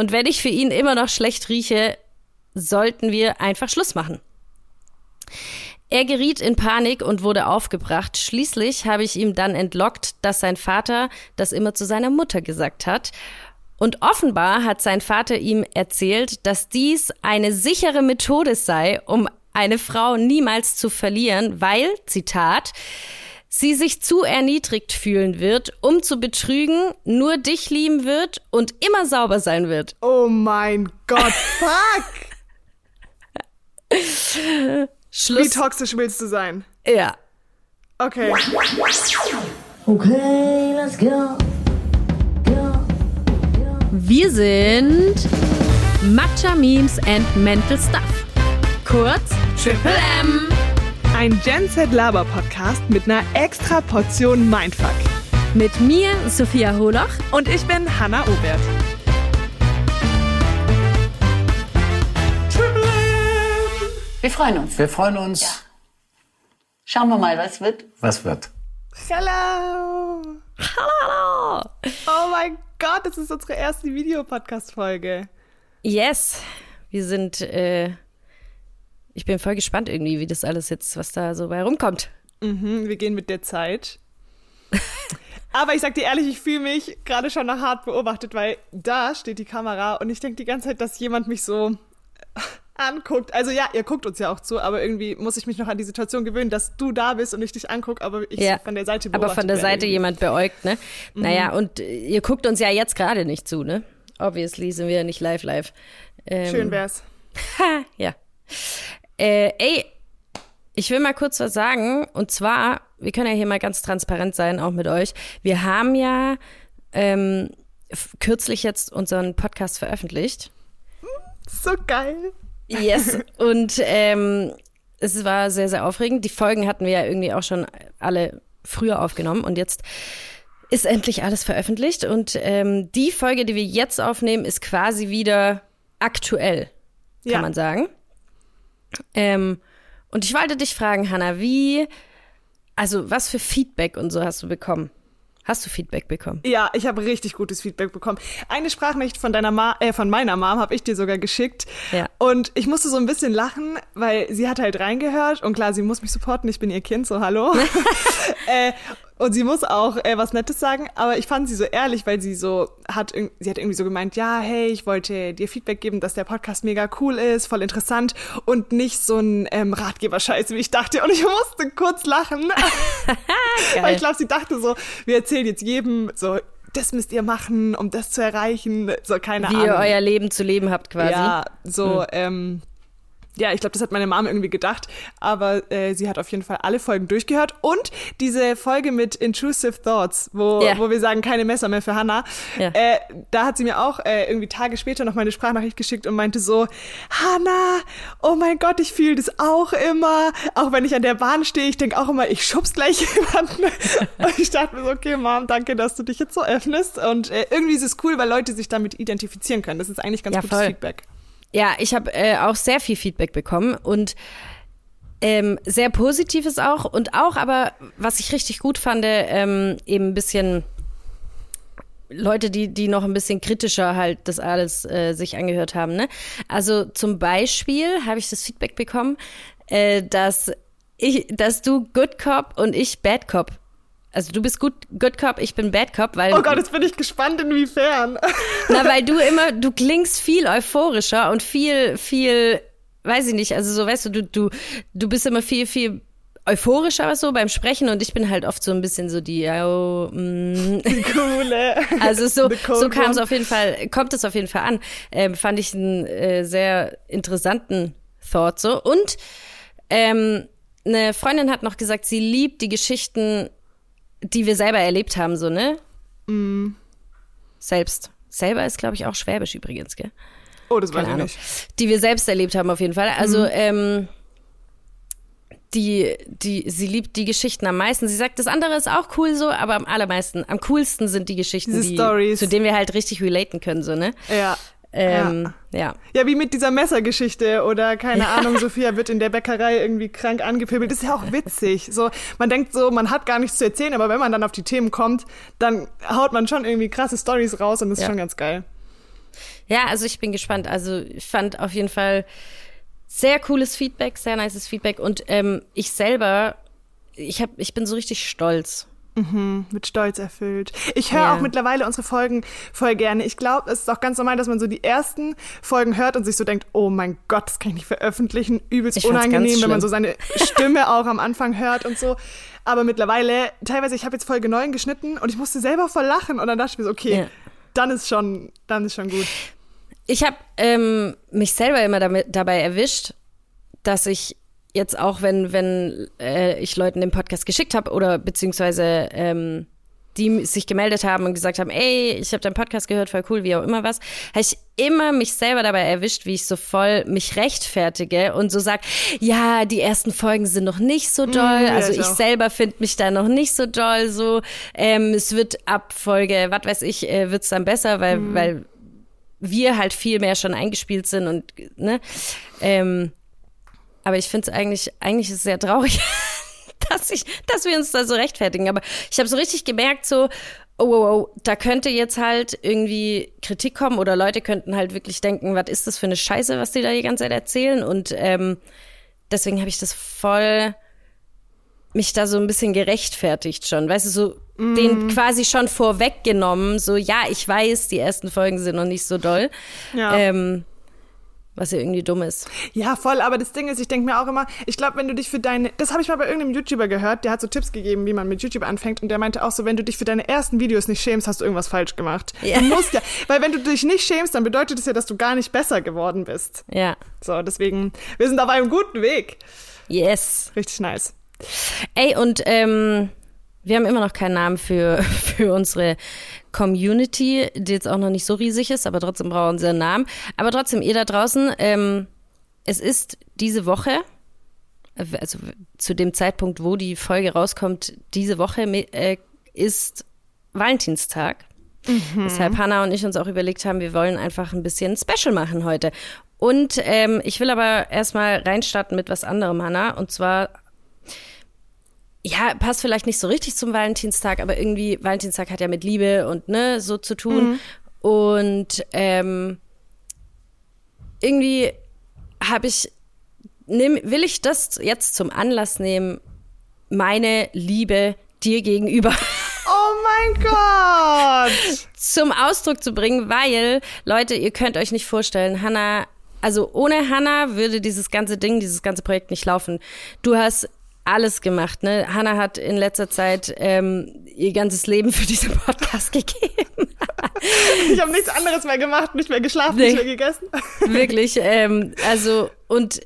Und wenn ich für ihn immer noch schlecht rieche, sollten wir einfach Schluss machen. Er geriet in Panik und wurde aufgebracht. Schließlich habe ich ihm dann entlockt, dass sein Vater das immer zu seiner Mutter gesagt hat. Und offenbar hat sein Vater ihm erzählt, dass dies eine sichere Methode sei, um eine Frau niemals zu verlieren, weil, Zitat, sie sich zu erniedrigt fühlen wird, um zu betrügen, nur dich lieben wird und immer sauber sein wird. Oh mein Gott, fuck! Schluss. Wie toxisch willst du sein? Ja. Okay. Okay, let's go. Go. Wir sind Matcha Memes and Mental Stuff. Kurz Triple M. Ein Gen Z Laber Podcast mit einer extra Portion Mindfuck. Mit mir, Sophia Holoch. Und ich bin Hanna Obert. Wir freuen uns. Wir freuen uns. Schauen wir mal, was wird. Was wird? Hello! Hallo. Oh mein Gott, das ist unsere erste Videopodcast-Folge. Yes. Wir sind, äh, ich bin voll gespannt irgendwie, wie das alles jetzt, was da so bei rumkommt. Mhm, wir gehen mit der Zeit. Aber ich sag dir ehrlich, ich fühle mich gerade schon noch hart beobachtet, weil da steht die Kamera und ich denke die ganze Zeit, dass jemand mich so anguckt. Also ja, ihr guckt uns ja auch zu, aber irgendwie muss ich mich noch an die Situation gewöhnen, dass du da bist und ich dich angucke, aber ich Ja. von der Seite Aber beobachtet von der Seite irgendwie. jemand beäugt, ne? Naja, und äh, ihr guckt uns ja jetzt gerade nicht zu, ne? Obviously sind wir nicht live live. Ähm, Schön wär's. Ja. Äh, ey, ich will mal kurz was sagen. Und zwar, wir können ja hier mal ganz transparent sein, auch mit euch. Wir haben ja ähm, kürzlich jetzt unseren Podcast veröffentlicht. So geil. Yes. Und ähm, es war sehr, sehr aufregend. Die Folgen hatten wir ja irgendwie auch schon alle früher aufgenommen und jetzt ist endlich alles veröffentlicht. Und ähm, die Folge, die wir jetzt aufnehmen, ist quasi wieder aktuell, kann Ja. man sagen. Ähm, und ich wollte dich fragen, Hanna, wie, also was für Feedback und so hast du bekommen? Hast du Feedback bekommen? Ja, ich habe richtig gutes Feedback bekommen. Eine Sprachnachricht von deiner Ma äh, von meiner Mom habe ich dir sogar geschickt. Ja. Und ich musste so ein bisschen lachen, weil sie hat halt reingehört und klar, sie muss mich supporten, ich bin ihr Kind, so hallo. äh, und sie muss auch äh, was Nettes sagen, aber ich fand sie so ehrlich, weil sie so hat, sie hat irgendwie so gemeint, ja, hey, ich wollte dir Feedback geben, dass der Podcast mega cool ist, voll interessant und nicht so ein ähm, Ratgeber-Scheiß, wie ich dachte. Und ich musste kurz lachen. Weil ich glaube, sie dachte so, wir erzählen jetzt jedem so, das müsst ihr machen, um das zu erreichen. So, keine Wie Ahnung. ihr euer Leben zu leben habt quasi. Ja, so, ähm, ja, ich glaube, das hat meine Mom irgendwie gedacht, aber äh, sie hat auf jeden Fall alle Folgen durchgehört und diese Folge mit Intrusive Thoughts, wo, Ja. wo wir sagen, keine Messer mehr für Hannah, Ja. äh, da hat sie mir auch äh, irgendwie Tage später noch meine Sprachnachricht geschickt und meinte so, Hannah, oh mein Gott, ich fühle das auch immer, auch wenn ich an der Bahn stehe, ich denke auch immer, ich schubs gleich jemanden. und ich dachte mir so, okay, Mom, danke, dass du dich jetzt so öffnest und äh, irgendwie ist es cool, weil Leute sich damit identifizieren können. Das ist eigentlich ganz Ja, gutes voll. Feedback. Ja, ich habe äh, auch sehr viel Feedback bekommen und ähm, sehr positives auch und auch aber, was ich richtig gut fand, ähm, eben ein bisschen Leute, die, die noch ein bisschen kritischer halt das alles äh, sich angehört haben. Ne? Also zum Beispiel habe ich das Feedback bekommen, äh, dass ich, dass du Good Cop und ich Bad Cop. Also du bist gut, Good Cop, ich bin Bad Cop, weil Oh Gott, jetzt bin ich gespannt, inwiefern. na, weil du immer, du klingst viel euphorischer und viel, viel, weiß ich nicht, also so, weißt du, du, du, du bist immer viel, viel euphorischer so beim Sprechen und ich bin halt oft so ein bisschen so die, oh, mm. Coole. also so, so kam es auf jeden Fall, kommt es auf jeden Fall an. Ähm, fand ich einen äh, sehr interessanten Thought so und ähm, eine Freundin hat noch gesagt, sie liebt die Geschichten, die wir selber erlebt haben, so, ne? Mm. Selbst. Selber ist, glaube ich, auch Schwäbisch übrigens, gell? Oh, das weiß Keine ich Ahnung. nicht. Die wir selbst erlebt haben, auf jeden Fall. Also, Mhm. ähm, die, die, sie liebt die Geschichten am meisten. Sie sagt, das andere ist auch cool so, aber am allermeisten, am coolsten sind die Geschichten, Diese die, Stories. zu denen wir halt richtig relaten können, so, ne? Ja. Ähm, ja. Ja, wie mit dieser Messergeschichte oder keine Ahnung, Sophia wird in der Bäckerei irgendwie krank angepöbelt. Das ist ja auch witzig. So, man denkt so, man hat gar nichts zu erzählen, aber wenn man dann auf die Themen kommt, dann haut man schon irgendwie krasse Stories raus und das ist Ja. schon ganz geil. Ja, also ich bin gespannt. Also ich fand auf jeden Fall sehr cooles Feedback, sehr nices Feedback und ähm, ich selber, ich hab, ich bin so richtig stolz. Mit Stolz erfüllt. Ich höre Ja. auch mittlerweile unsere Folgen voll gerne. Ich glaube, es ist auch ganz normal, dass man so die ersten Folgen hört und sich so denkt, oh mein Gott, das kann ich nicht veröffentlichen. Übelst Ich unangenehm, wenn man so seine Stimme auch am Anfang hört und so. Aber mittlerweile, teilweise, ich habe jetzt Folge 9 geschnitten und ich musste selber voll lachen und dann dachte ich mir so, okay, Ja. dann ist schon, dann ist schon gut. Ich habe ähm, mich selber immer damit, dabei erwischt, dass ich jetzt auch, wenn, wenn äh, ich Leuten den Podcast geschickt habe oder beziehungsweise ähm, die sich gemeldet haben und gesagt haben, ey, ich habe deinen Podcast gehört, voll cool, wie auch immer was, habe ich immer mich selber dabei erwischt, wie ich so voll mich rechtfertige und so sag, ja, die ersten Folgen sind noch nicht so doll, ja, also ich auch. selber finde mich da noch nicht so doll, so, ähm, es wird ab Folge, was weiß ich, äh, wird's dann besser, weil, Mhm. weil wir halt viel mehr schon eingespielt sind und ne, ähm, aber ich finde es eigentlich, eigentlich ist es sehr traurig, dass ich, dass wir uns da so rechtfertigen. Aber ich habe so richtig gemerkt, so, oh, oh, oh, da könnte jetzt halt irgendwie Kritik kommen oder Leute könnten halt wirklich denken, was ist das für eine Scheiße, was die da die ganze Zeit erzählen? Und ähm, deswegen habe ich das voll mich da so ein bisschen gerechtfertigt schon, weißt du, so den quasi schon vorweggenommen, so ja, ich weiß, die ersten Folgen sind noch nicht so doll, Ja. ähm, was ja irgendwie dumm ist. Ja, voll, aber das Ding ist, ich denke mir auch immer, ich glaube, wenn du dich für deine, das habe ich mal bei irgendeinem YouTuber gehört, der hat so Tipps gegeben, wie man mit YouTube anfängt und der meinte auch so, wenn du dich für deine ersten Videos nicht schämst, hast du irgendwas falsch gemacht. Ja. Du musst ja, weil wenn du dich nicht schämst, dann bedeutet das ja, dass du gar nicht besser geworden bist. Ja, So, deswegen, wir sind auf einem guten Weg. yes. Richtig nice. Ey, und ähm, wir haben immer noch keinen Namen für, für unsere Community, die jetzt auch noch nicht so riesig ist, aber trotzdem brauchen sie einen Namen. Aber trotzdem, ihr da draußen, ähm, es ist diese Woche, also zu dem Zeitpunkt, wo die Folge rauskommt, diese Woche äh, ist Valentinstag. Weshalb Hannah und ich uns auch überlegt haben, wir wollen einfach ein bisschen Special machen heute. Und ähm, ich will aber erstmal reinstarten mit was anderem, Hannah. Und zwar ja, passt vielleicht nicht so richtig zum Valentinstag, aber irgendwie, Valentinstag hat ja mit Liebe und ne, so zu tun. Und ähm, irgendwie habe ich, nimm, will ich das jetzt zum Anlass nehmen, meine Liebe dir gegenüber Oh mein Gott! zum Ausdruck zu bringen, weil, Leute, ihr könnt euch nicht vorstellen, Hannah, also ohne Hannah würde dieses ganze Ding, dieses ganze Projekt nicht laufen. Du hast alles gemacht, ne? Hannah hat in letzter Zeit ähm, ihr ganzes Leben für diesen Podcast gegeben. Ich habe nichts anderes mehr gemacht, nicht mehr geschlafen, Nee. nicht mehr gegessen. Wirklich, ähm, also und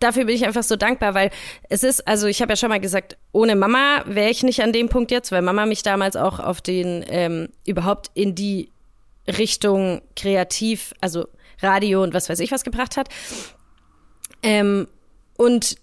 dafür bin ich einfach so dankbar, weil es ist, also ich habe ja schon mal gesagt, ohne Mama wäre ich nicht an dem Punkt jetzt, weil Mama mich damals auch auf den, ähm, überhaupt in die Richtung kreativ, also Radio und was weiß ich was gebracht hat. Ähm, und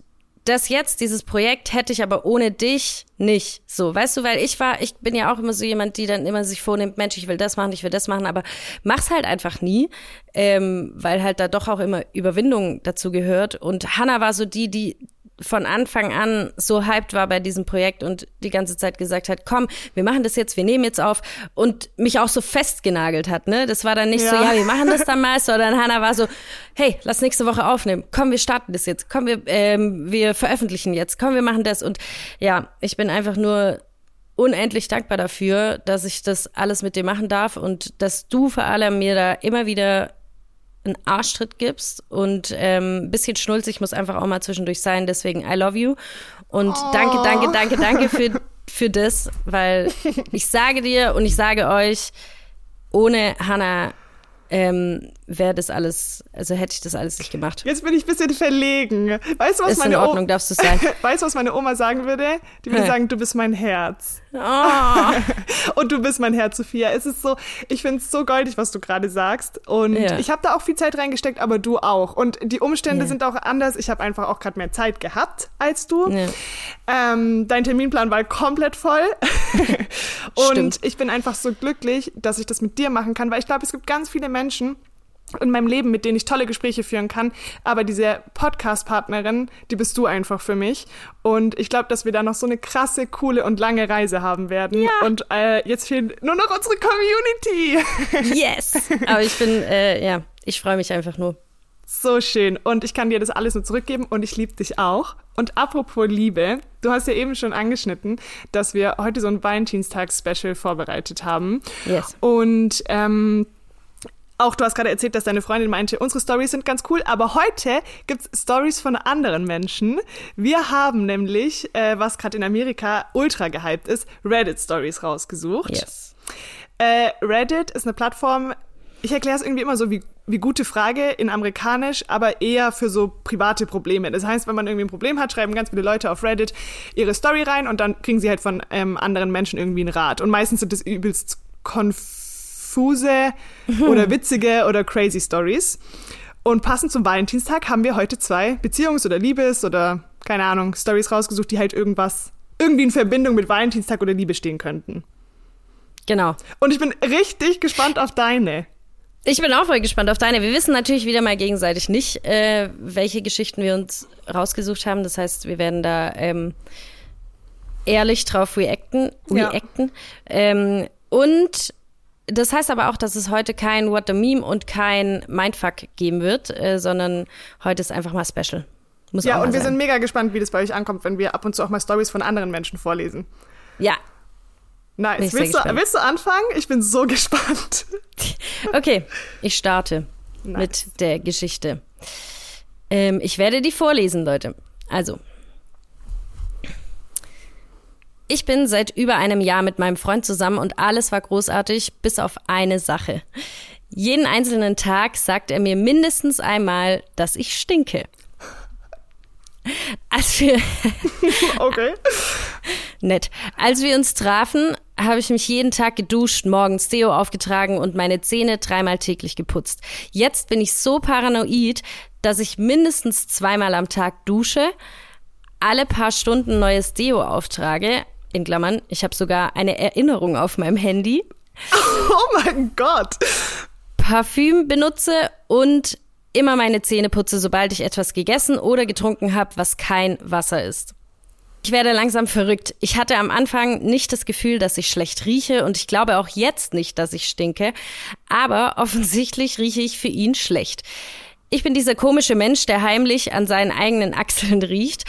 das jetzt, dieses Projekt, hätte ich aber ohne dich nicht. So, weißt du, weil ich war, ich bin ja auch immer so jemand, die dann immer sich vornimmt, Mensch, ich will das machen, ich will das machen, aber mach's halt einfach nie, ähm, weil halt da doch auch immer Überwindung dazu gehört. Und Hannah war so die, die von Anfang an so hyped war bei diesem Projekt und die ganze Zeit gesagt hat, komm, wir machen das jetzt, wir nehmen jetzt auf und mich auch so festgenagelt hat, ne? Das war dann nicht so, Ja. ja, wir machen das dann mal, sondern Hannah war so, hey, lass nächste Woche aufnehmen, komm, wir starten das jetzt, komm, wir, ähm, wir veröffentlichen jetzt, komm, wir machen das und ja, ich bin einfach nur unendlich dankbar dafür, dass ich das alles mit dir machen darf und dass du vor allem mir da immer wieder einen Arschtritt gibst und ähm, ein bisschen schnulzig muss einfach auch mal zwischendurch sein. Deswegen I love you und danke, danke, danke, danke für, für das, weil ich sage dir und ich sage euch, ohne Hannah ähm, wäre das alles, also hätte ich das alles nicht gemacht. Jetzt bin ich ein bisschen verlegen. Weißt du, was Ist in meine Ordnung, Oma, darfst du sein. weißt du, was meine Oma sagen würde? Die würde sagen, du bist mein Herz. Oh, Und du bist mein Herz, Sophia. Es ist so, ich finde es so goldig, was du gerade sagst. Und Ja. ich habe da auch viel Zeit reingesteckt, aber du auch. Und die Umstände Ja. sind auch anders. Ich habe einfach auch gerade mehr Zeit gehabt als du. Ähm, dein Terminplan war komplett voll. Und Stimmt. ich bin einfach so glücklich, dass ich das mit dir machen kann, weil ich glaube, es gibt ganz viele Menschen, in meinem Leben, mit denen ich tolle Gespräche führen kann. Aber diese Podcast-Partnerin, die bist du einfach für mich. Und ich glaube, dass wir da noch so eine krasse, coole und lange Reise haben werden. Ja. Und äh, jetzt fehlt nur noch unsere Community. Yes! Aber ich bin, äh, ja, ich freue mich einfach nur. So schön. Und ich kann dir das alles nur zurückgeben und ich liebe dich auch. Und apropos Liebe, du hast ja eben schon angeschnitten, dass wir heute so ein Valentinstags-Special vorbereitet haben. Yes. Und ähm, auch du hast gerade erzählt, dass deine Freundin meinte, unsere Stories sind ganz cool, aber heute gibt's Stories von anderen Menschen. Wir haben nämlich, äh, was gerade in Amerika ultra gehypt ist, Reddit-Stories rausgesucht. Yes. Äh, Reddit ist eine Plattform, ich erkläre es irgendwie immer so wie, wie gute Frage in amerikanisch, aber eher für so private Probleme. Das heißt, wenn man irgendwie ein Problem hat, schreiben ganz viele Leute auf Reddit ihre Story rein und dann kriegen sie halt von ähm, anderen Menschen irgendwie einen Rat. Und meistens sind das übelst konfuse oder witzige oder crazy Stories. Und passend zum Valentinstag haben wir heute zwei Beziehungs- oder Liebes- oder keine Ahnung, Stories rausgesucht, die halt irgendwas, irgendwie in Verbindung mit Valentinstag oder Liebe stehen könnten. Genau. Und ich bin richtig gespannt auf deine. Ich bin auch voll gespannt auf deine. Wir wissen natürlich wieder mal gegenseitig nicht, äh, welche Geschichten wir uns rausgesucht haben. Das heißt, wir werden da ähm, ehrlich drauf reacten. Ja. reacten. Ähm, und das heißt aber auch, dass es heute kein What the Meme und kein Mindfuck geben wird, äh, sondern heute ist einfach mal Special. Muss Ja, und wir sein. sind mega gespannt, wie das bei euch ankommt, wenn wir ab und zu auch mal Stories von anderen Menschen vorlesen. Ja, Nice. Willst du, willst du anfangen? Ich bin so gespannt. Okay, ich starte Nice. mit der Geschichte. Ähm, ich werde die vorlesen, Leute. Also. Ich bin seit über einem Jahr mit meinem Freund zusammen und alles war großartig, bis auf eine Sache. Jeden einzelnen Tag sagt er mir mindestens einmal, dass ich stinke. Als wir, Okay. Nett. Als wir uns trafen, habe ich mich jeden Tag geduscht, morgens Deo aufgetragen und meine Zähne dreimal täglich geputzt. Jetzt bin ich so paranoid, dass ich mindestens zweimal am Tag dusche, alle paar Stunden neues Deo auftrage. In Klammern, ich habe sogar eine Erinnerung auf meinem Handy. Oh mein Gott. Parfüm benutze und immer meine Zähne putze, sobald ich etwas gegessen oder getrunken habe, was kein Wasser ist. Ich werde langsam verrückt. Ich hatte am Anfang nicht das Gefühl, dass ich schlecht rieche und ich glaube auch jetzt nicht, dass ich stinke, aber offensichtlich rieche ich für ihn schlecht. Ich bin dieser komische Mensch, der heimlich an seinen eigenen Achseln riecht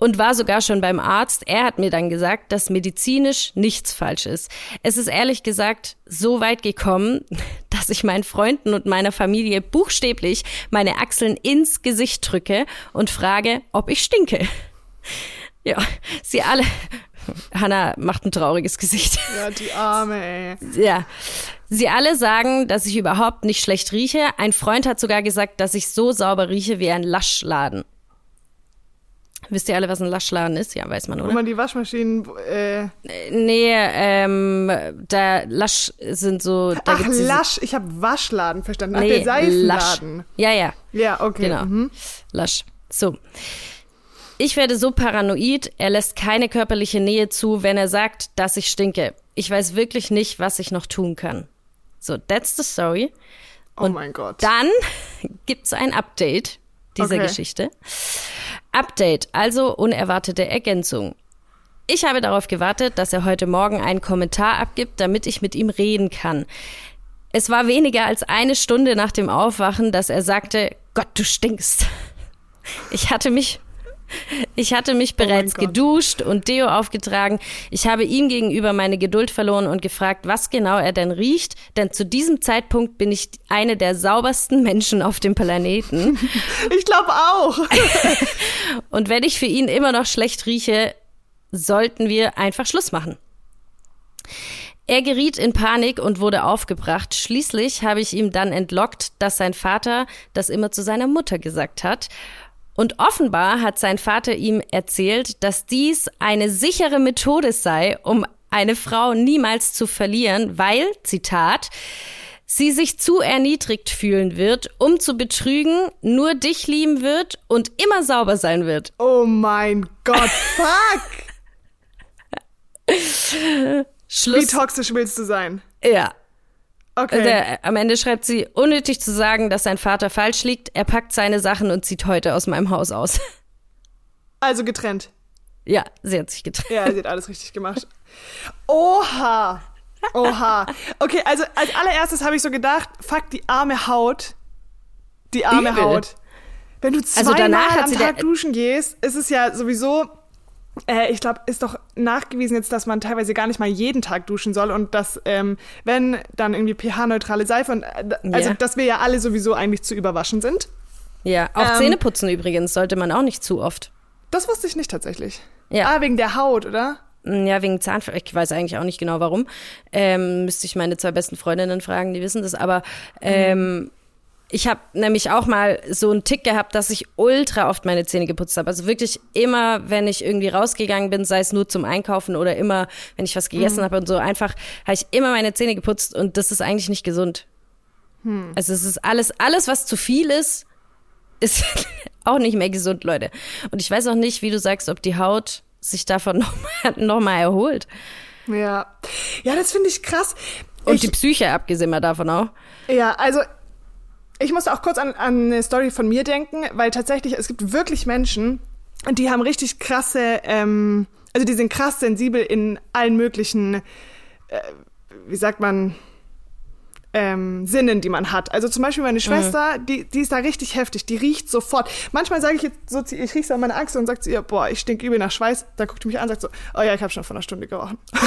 und war sogar schon beim Arzt. Er hat mir dann gesagt, dass medizinisch nichts falsch ist. Es ist ehrlich gesagt so weit gekommen, dass ich meinen Freunden und meiner Familie buchstäblich meine Achseln ins Gesicht drücke und frage, ob ich stinke. Ja, sie alle. Hannah macht ein trauriges Gesicht. Ja, die Arme, ey. Ja. Sie alle sagen, dass ich überhaupt nicht schlecht rieche. Ein Freund hat sogar gesagt, dass ich so sauber rieche wie ein Laschladen. Wisst ihr alle, was ein Laschladen ist? Ja, weiß man, Wo oder? man die Waschmaschinen, äh, Nee, ähm, da Lasch sind so. Da ach, Lasch, ich habe Waschladen verstanden. Ach, Nee, der Seifenladen. Lasch. Ja, ja. Ja, okay. Genau. Mhm. Lasch. So. Ich werde so paranoid, er lässt keine körperliche Nähe zu, wenn er sagt, dass ich stinke. Ich weiß wirklich nicht, was ich noch tun kann. So, that's the story. Oh mein Gott. Dann gibt's ein Update dieser Okay. Geschichte. Update, also unerwartete Ergänzung. Ich habe darauf gewartet, dass er heute Morgen einen Kommentar abgibt, damit ich mit ihm reden kann. Es war weniger als eine Stunde nach dem Aufwachen, dass er sagte, Gott, du stinkst. Ich hatte mich, ich hatte mich bereits Gott. geduscht und Deo aufgetragen. Ich habe ihm gegenüber meine Geduld verloren und gefragt, was genau er denn riecht, denn zu diesem Zeitpunkt bin ich eine der saubersten Menschen auf dem Planeten. Ich glaube auch. Und wenn ich für ihn immer noch schlecht rieche, sollten wir einfach Schluss machen. Er geriet in Panik und wurde aufgebracht. Schließlich habe ich ihm dann entlockt, dass sein Vater das immer zu seiner Mutter gesagt hat. Und offenbar hat sein Vater ihm erzählt, dass dies eine sichere Methode sei, um eine Frau niemals zu verlieren, weil, Zitat, sie sich zu erniedrigt fühlen wird, um zu betrügen, nur dich lieben wird und immer sauber sein wird. Oh mein Gott, fuck. Wie Schluss. toxisch willst du sein? Ja. Okay. Der, am Ende schreibt sie, unnötig zu sagen, dass sein Vater falsch liegt. Er packt seine Sachen und zieht heute aus meinem Haus aus. Also getrennt. ja, sie hat sich getrennt. Ja, sie hat alles richtig gemacht. Oha. Oha. Okay, also als allererstes habe ich so gedacht, fuck, die arme Haut. Die arme Übel. Haut. Wenn du Also zweimal hat am Tag duschen gehst, ist es ja sowieso, äh, ich glaube, ist doch nachgewiesen jetzt, dass man teilweise gar nicht mal jeden Tag duschen soll und dass, ähm, wenn, dann irgendwie pH-neutrale Seife und, äh, also, Ja. dass wir ja alle sowieso eigentlich zu überwaschen sind. Ja, auch Ähm, Zähneputzen übrigens sollte man auch nicht zu oft. Das wusste ich nicht tatsächlich. Ja. Ah, wegen der Haut, oder? Ja, wegen Zahnfleisch. Ich weiß eigentlich auch nicht genau warum. Ähm, müsste ich meine zwei besten Freundinnen fragen, die wissen das. Aber ähm, ich habe nämlich auch mal so einen Tick gehabt, dass ich ultra oft meine Zähne geputzt habe. Also wirklich immer, wenn ich irgendwie rausgegangen bin, sei es nur zum Einkaufen oder immer, wenn ich was gegessen habe und so, einfach habe ich immer meine Zähne geputzt und das ist eigentlich nicht gesund. Also es ist alles, alles, was zu viel ist, ist auch nicht mehr gesund, Leute. Und ich weiß auch nicht, wie du sagst, ob die Haut sich davon nochmal noch mal erholt. Ja. Ja, das finde ich krass. Und ich, die Psyche, abgesehen mal davon auch. Ja, also ich musste auch kurz an, an eine Story von mir denken, weil tatsächlich, es gibt wirklich Menschen, die haben richtig krasse, ähm, also die sind krass sensibel in allen möglichen, äh, wie sagt man, ähm, Sinnen, die man hat. Also zum Beispiel meine Schwester, die, die ist da richtig heftig, die riecht sofort. Manchmal sage ich jetzt so, ich riech so an meine Achse und sagt zu ihr, boah, ich stink übel nach Schweiß. Da guckt die mich an und sagt so, oh ja, ich habe schon vor einer Stunde gerochen.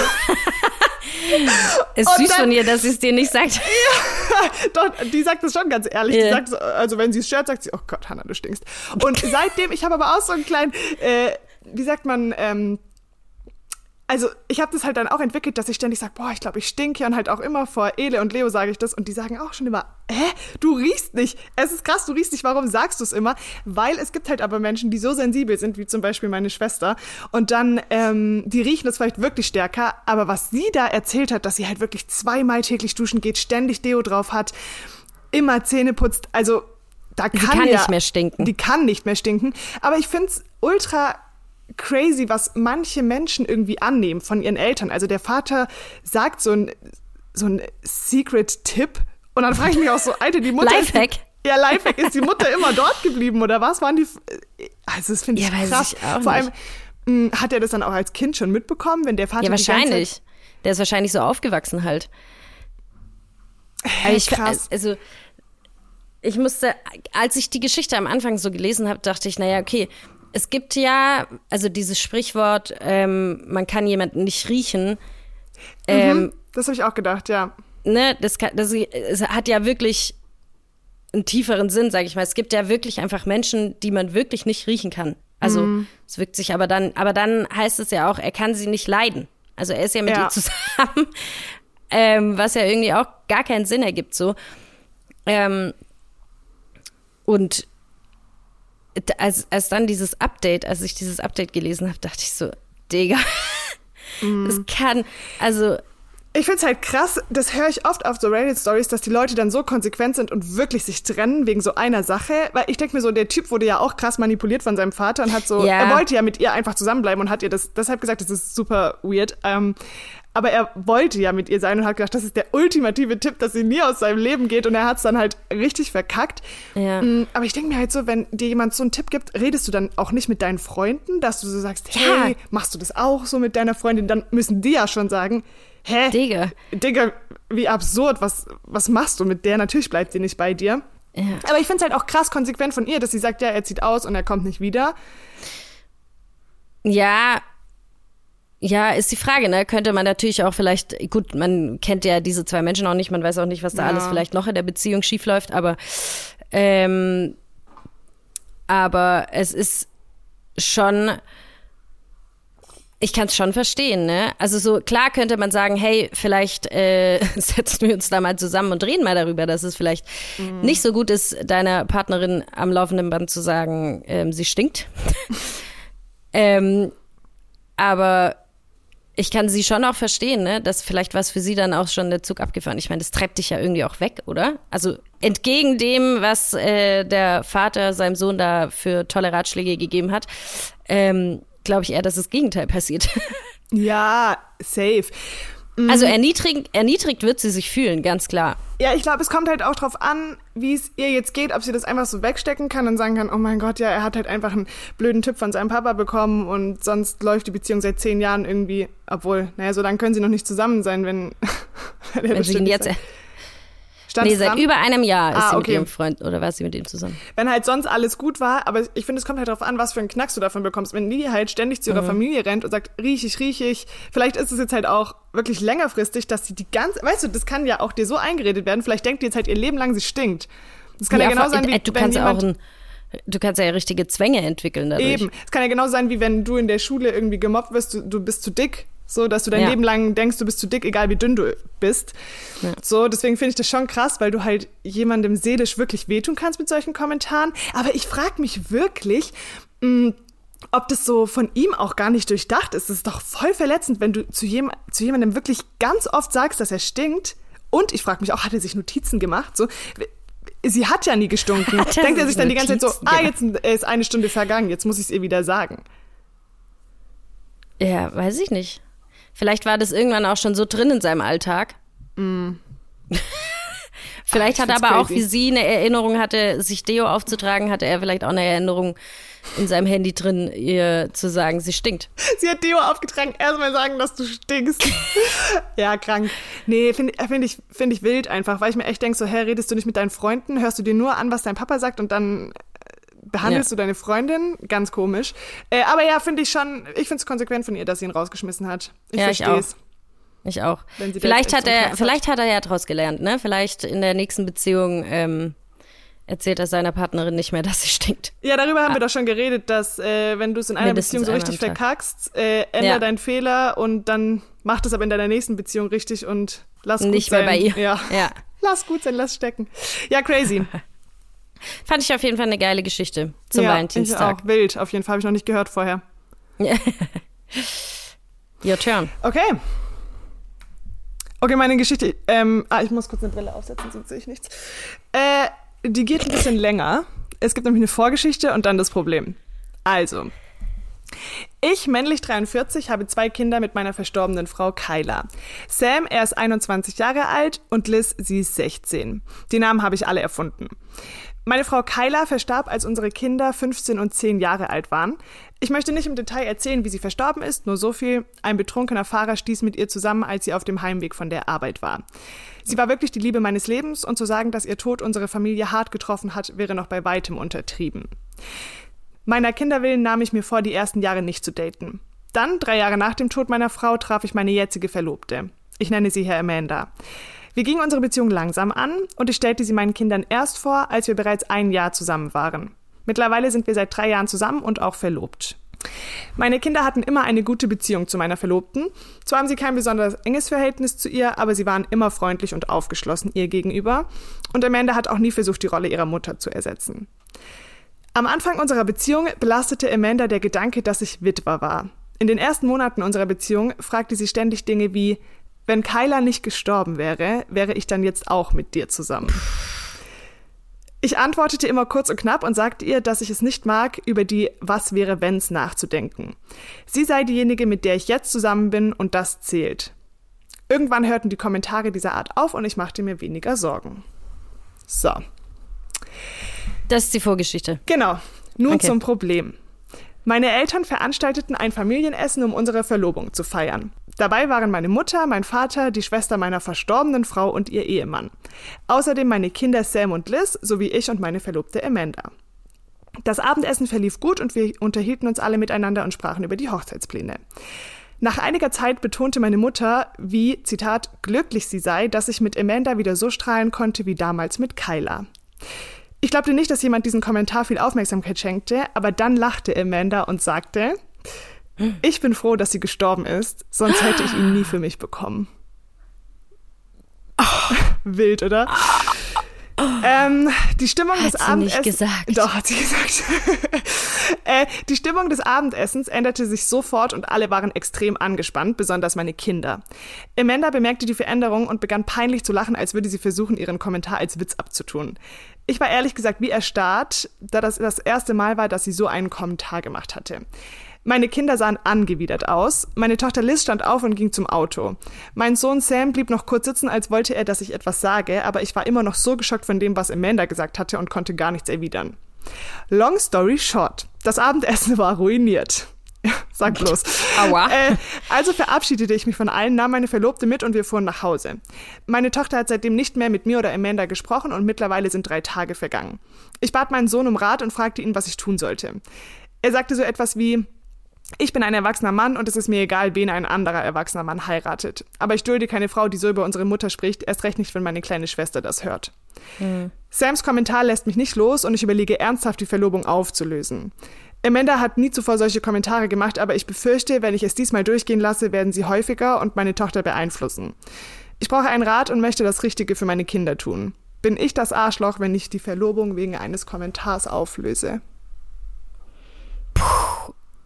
Ist Und süß dann- von ihr, dass sie es dir nicht sagt. Doch, die sagt das schon ganz ehrlich. Die Ja. sagt, so, also wenn sie es stört, sagt sie, oh Gott, Hannah, du stinkst. Und seitdem, ich habe aber auch so einen kleinen, äh, wie sagt man, ähm, also ich habe das halt dann auch entwickelt, dass ich ständig sage, boah, ich glaube, ich stinke und halt auch immer vor Ele und Leo sage ich das und die sagen auch schon immer, hä, du riechst nicht. Es ist krass, du riechst nicht, warum sagst du es immer? Weil es gibt halt aber Menschen, die so sensibel sind, wie zum Beispiel meine Schwester und dann, ähm, die riechen das vielleicht wirklich stärker, aber was sie da erzählt hat, dass sie halt wirklich zweimal täglich duschen geht, ständig Deo drauf hat, immer Zähne putzt, also da kann, kann ja, nicht mehr stinken. Die kann nicht mehr stinken. Aber ich find's ultra crazy, was manche Menschen irgendwie annehmen von ihren Eltern. Also der Vater sagt so ein, so ein Secret-Tipp und dann frage ich mich auch so, Alter, die Mutter Lifehack. Ist ja, Lifehack. Ist die Mutter immer dort geblieben oder was? Waren die... Also das finde ich Ja, krass. ich auch Vor allem, mh, hat er das dann auch als Kind schon mitbekommen, wenn der Vater Ja, wahrscheinlich. Zeit, Der ist wahrscheinlich so aufgewachsen halt. Aber ich, krass. Also, ich musste, als ich die Geschichte am Anfang so gelesen habe, dachte ich, naja, okay, es gibt ja, also dieses Sprichwort, ähm, man kann jemanden nicht riechen. Ähm, Das habe ich auch gedacht, ja. ne, das, kann, das es hat ja wirklich einen tieferen Sinn, sage ich mal. Es gibt ja wirklich einfach Menschen, die man wirklich nicht riechen kann. Also es wirkt sich aber dann, aber dann heißt es ja auch, er kann sie nicht leiden. Also er ist ja mit Ja. ihr zusammen, ähm, was ja irgendwie auch gar keinen Sinn ergibt so. Ähm, und als, als dann dieses Update, als ich dieses Update gelesen habe, dachte ich so, Digga, das kann, also Ich find's halt krass, das höre ich oft auf so Reddit-Stories, dass die Leute dann so konsequent sind und wirklich sich trennen wegen so einer Sache. Weil ich denke mir so, der Typ wurde ja auch krass manipuliert von seinem Vater und hat so, Ja. er wollte ja mit ihr einfach zusammenbleiben und hat ihr das deshalb gesagt, das ist super weird. Ähm, aber er wollte ja mit ihr sein und hat gedacht, das ist der ultimative Tipp, dass sie nie aus seinem Leben geht und er hat's dann halt richtig verkackt. Ja. Mm, Aber ich denke mir halt so, wenn dir jemand so einen Tipp gibt, redest du dann auch nicht mit deinen Freunden, dass du so sagst, Ja. hey, machst du das auch so mit deiner Freundin? Dann müssen die ja schon sagen, hä? Digga. Digga, wie absurd, was, was machst du mit der? Natürlich bleibt die nicht bei dir. Ja. Aber ich finde es halt auch krass konsequent von ihr, dass sie sagt, ja, er zieht aus und er kommt nicht wieder. Ja, ja, ist die Frage, ne? Könnte man natürlich auch vielleicht, gut, man kennt ja diese zwei Menschen auch nicht, man weiß auch nicht, was da Ja. alles vielleicht noch in der Beziehung schiefläuft, aber ähm, aber es ist schon, ich kann es schon verstehen, ne? Also so klar könnte man sagen, hey, vielleicht äh, setzen wir uns da mal zusammen und reden mal darüber, dass es vielleicht nicht so gut ist, deiner Partnerin am laufenden Band zu sagen, ähm, sie stinkt. ähm, aber ich kann sie schon auch verstehen, ne? dass vielleicht was für sie dann auch schon der Zug abgefahren. Ich meine, das treibt dich ja irgendwie auch weg, oder? Also entgegen dem, was äh, der Vater seinem Sohn da für tolle Ratschläge gegeben hat, ähm, glaube ich eher, dass das Gegenteil passiert. Ja, safe. Also erniedrigt, erniedrigt wird sie sich fühlen, ganz klar. Ja, ich glaube, es kommt halt auch drauf an, wie es ihr jetzt geht, ob sie das einfach so wegstecken kann und sagen kann, oh mein Gott, ja, er hat halt einfach einen blöden Tipp von seinem Papa bekommen und sonst läuft die Beziehung seit zehn Jahren irgendwie, obwohl, naja, so lange können sie noch nicht zusammen sein, wenn, wenn, Wenn sie ihn jetzt. ist. Stand's Nee, seit dran? über einem Jahr ist Ah, sie mit okay. ihrem Freund oder war sie mit ihm zusammen? wenn halt sonst alles gut war, aber ich finde, es kommt halt darauf an, was für einen Knacks du davon bekommst. Wenn Lili halt ständig zu ihrer Mhm. Familie rennt und sagt, riech ich, riech ich, vielleicht ist es jetzt halt auch wirklich längerfristig, dass sie die ganze, weißt du, das kann ja auch dir so eingeredet werden, vielleicht denkt die jetzt halt ihr Leben lang, sie stinkt. Das kann ja, genau voll- sein, wie äh, du wenn kannst jemand, auch ein, du kannst ja richtige Zwänge entwickeln dadurch. Eben. Es kann ja genau sein, wie wenn du in der Schule irgendwie gemobbt wirst, du, du bist zu dick. So, dass du dein Ja. Leben lang denkst, du bist zu dick, egal wie dünn du bist. So, deswegen finde ich das schon krass, weil du halt jemandem seelisch wirklich wehtun kannst mit solchen Kommentaren. Aber ich frage mich wirklich, mh, ob das so von ihm auch gar nicht durchdacht ist. Das ist doch voll verletzend, wenn du zu, jem zu jemandem wirklich ganz oft sagst, dass er stinkt. Und ich frage mich auch, hat er sich Notizen gemacht? So, sie hat ja nie gestunken. Denkt er sich dann die ganze Zeit so, ah, jetzt ist eine Stunde vergangen, jetzt muss ich es ihr wieder sagen. Ja, weiß ich nicht. Vielleicht war das irgendwann auch schon so drin in seinem Alltag. vielleicht Ah, hat er aber auch, crazy. wie sie eine Erinnerung hatte, sich Deo aufzutragen, hatte er vielleicht auch eine Erinnerung in seinem Handy drin, ihr zu sagen, sie stinkt. Sie hat Deo aufgetragen, erstmal sagen, dass du stinkst. ja, krank. Nee, finde find ich, find ich wild einfach, weil ich mir echt denke, so, hä, redest du nicht mit deinen Freunden, hörst du dir nur an, was dein Papa sagt und dann äh, behandelst Ja. du deine Freundin? Ganz komisch. Äh, aber ja, finde ich schon, ich finde es konsequent von ihr, dass sie ihn rausgeschmissen hat. Ich Ja, verstehe es. Ich auch. Vielleicht hat er, hat. vielleicht hat er ja daraus gelernt, ne? Vielleicht in der nächsten Beziehung ähm, erzählt er seiner Partnerin nicht mehr, dass sie stinkt. Ja, darüber haben wir doch schon geredet, dass äh, wenn du es in einer Mindestens Beziehung so richtig verkackst, äh, änder Ja. deinen Fehler und dann mach das aber in deiner nächsten Beziehung richtig und lass gut Nicht mehr sein. bei ihr. Ja. Ja. Lass gut sein, lass stecken. Ja, crazy. Fand ich auf jeden Fall eine geile Geschichte zum ja, Valentinstag. Ich auch. Wild, auf jeden Fall, habe ich noch nicht gehört vorher. Your turn. Okay. Okay, meine Geschichte. Ähm, ah, ich muss kurz eine Brille aufsetzen, sonst sehe ich nichts. Äh, die geht ein bisschen länger. Es gibt nämlich eine Vorgeschichte und dann das Problem. Also. Ich, männlich 43, habe zwei Kinder mit meiner verstorbenen Frau Kyla. Sam, er ist 21 Jahre alt und Liz, sie ist 16. Die Namen habe ich alle erfunden. Meine Frau Kyla verstarb, als unsere Kinder 15 und 10 Jahre alt waren. Ich möchte nicht im Detail erzählen, wie sie verstorben ist, nur so viel. Ein betrunkener Fahrer stieß mit ihr zusammen, als sie auf dem Heimweg von der Arbeit war. Sie war wirklich die Liebe meines Lebens und zu sagen, dass ihr Tod unsere Familie hart getroffen hat, wäre noch bei weitem untertrieben. Meiner Kinder willen nahm ich mir vor, die ersten Jahre nicht zu daten. Dann, drei Jahre nach dem Tod meiner Frau, traf ich meine jetzige Verlobte. Ich nenne sie Herr Amanda. Wir gingen unsere Beziehung langsam an und ich stellte sie meinen Kindern erst vor, als wir bereits ein Jahr zusammen waren. Mittlerweile sind wir seit drei Jahren zusammen und auch verlobt. Meine Kinder hatten immer eine gute Beziehung zu meiner Verlobten. Zwar haben sie kein besonders enges Verhältnis zu ihr, aber sie waren immer freundlich und aufgeschlossen ihr gegenüber. Und Amanda hat auch nie versucht, die Rolle ihrer Mutter zu ersetzen. Am Anfang unserer Beziehung belastete Amanda der Gedanke, dass ich Witwer war. In den ersten Monaten unserer Beziehung fragte sie ständig Dinge wie, wenn Kyla nicht gestorben wäre, wäre ich dann jetzt auch mit dir zusammen. Ich antwortete immer kurz und knapp und sagte ihr, dass ich es nicht mag, über die Was wäre wenns nachzudenken. Sie sei diejenige, mit der ich jetzt zusammen bin und das zählt. Irgendwann hörten die Kommentare dieser Art auf und ich machte mir weniger Sorgen. So. Das ist die Vorgeschichte. Genau. Nun Okay. zum Problem. Meine Eltern veranstalteten ein Familienessen, um unsere Verlobung zu feiern. Dabei waren meine Mutter, mein Vater, die Schwester meiner verstorbenen Frau und ihr Ehemann. Außerdem meine Kinder Sam und Liz sowie ich und meine Verlobte Amanda. Das Abendessen verlief gut und wir unterhielten uns alle miteinander und sprachen über die Hochzeitspläne. Nach einiger Zeit betonte meine Mutter, wie, Zitat, glücklich sie sei, dass ich mit Amanda wieder so strahlen konnte wie damals mit Kyla. Ich glaubte nicht, dass jemand diesen Kommentar viel Aufmerksamkeit schenkte, aber dann lachte Amanda und sagte, ich bin froh, dass sie gestorben ist, sonst hätte ich ihn nie für mich bekommen. Wild, oder? Ähm, die Stimmung des sie nicht Abendessens. Doch, hat sie gesagt. äh, die Stimmung des Abendessens änderte sich sofort und alle waren extrem angespannt, besonders meine Kinder. Amanda bemerkte die Veränderung und begann peinlich zu lachen, als würde sie versuchen, ihren Kommentar als Witz abzutun. Ich war ehrlich gesagt wie erstarrt, da das das erste Mal war, dass sie so einen Kommentar gemacht hatte. Meine Kinder sahen angewidert aus. Meine Tochter Liz stand auf und ging zum Auto. Mein Sohn Sam blieb noch kurz sitzen, als wollte er, dass ich etwas sage, aber ich war immer noch so geschockt von dem, was Amanda gesagt hatte und konnte gar nichts erwidern. Long story short. Das Abendessen war ruiniert. Sag bloß. Aua. Äh, also verabschiedete ich mich von allen, nahm meine Verlobte mit und wir fuhren nach Hause. Meine Tochter hat seitdem nicht mehr mit mir oder Amanda gesprochen und mittlerweile sind drei Tage vergangen. Ich bat meinen Sohn um Rat und fragte ihn, was ich tun sollte. Er sagte so etwas wie, ich bin ein erwachsener Mann und es ist mir egal, wen ein anderer erwachsener Mann heiratet. Aber ich dulde keine Frau, die so über unsere Mutter spricht, erst recht nicht, wenn meine kleine Schwester das hört. Sams Kommentar lässt mich nicht los und ich überlege ernsthaft, die Verlobung aufzulösen. Amanda hat nie zuvor solche Kommentare gemacht, aber ich befürchte, wenn ich es diesmal durchgehen lasse, werden sie häufiger und meine Tochter beeinflussen. Ich brauche einen Rat und möchte das Richtige für meine Kinder tun. Bin ich das Arschloch, wenn ich die Verlobung wegen eines Kommentars auflöse?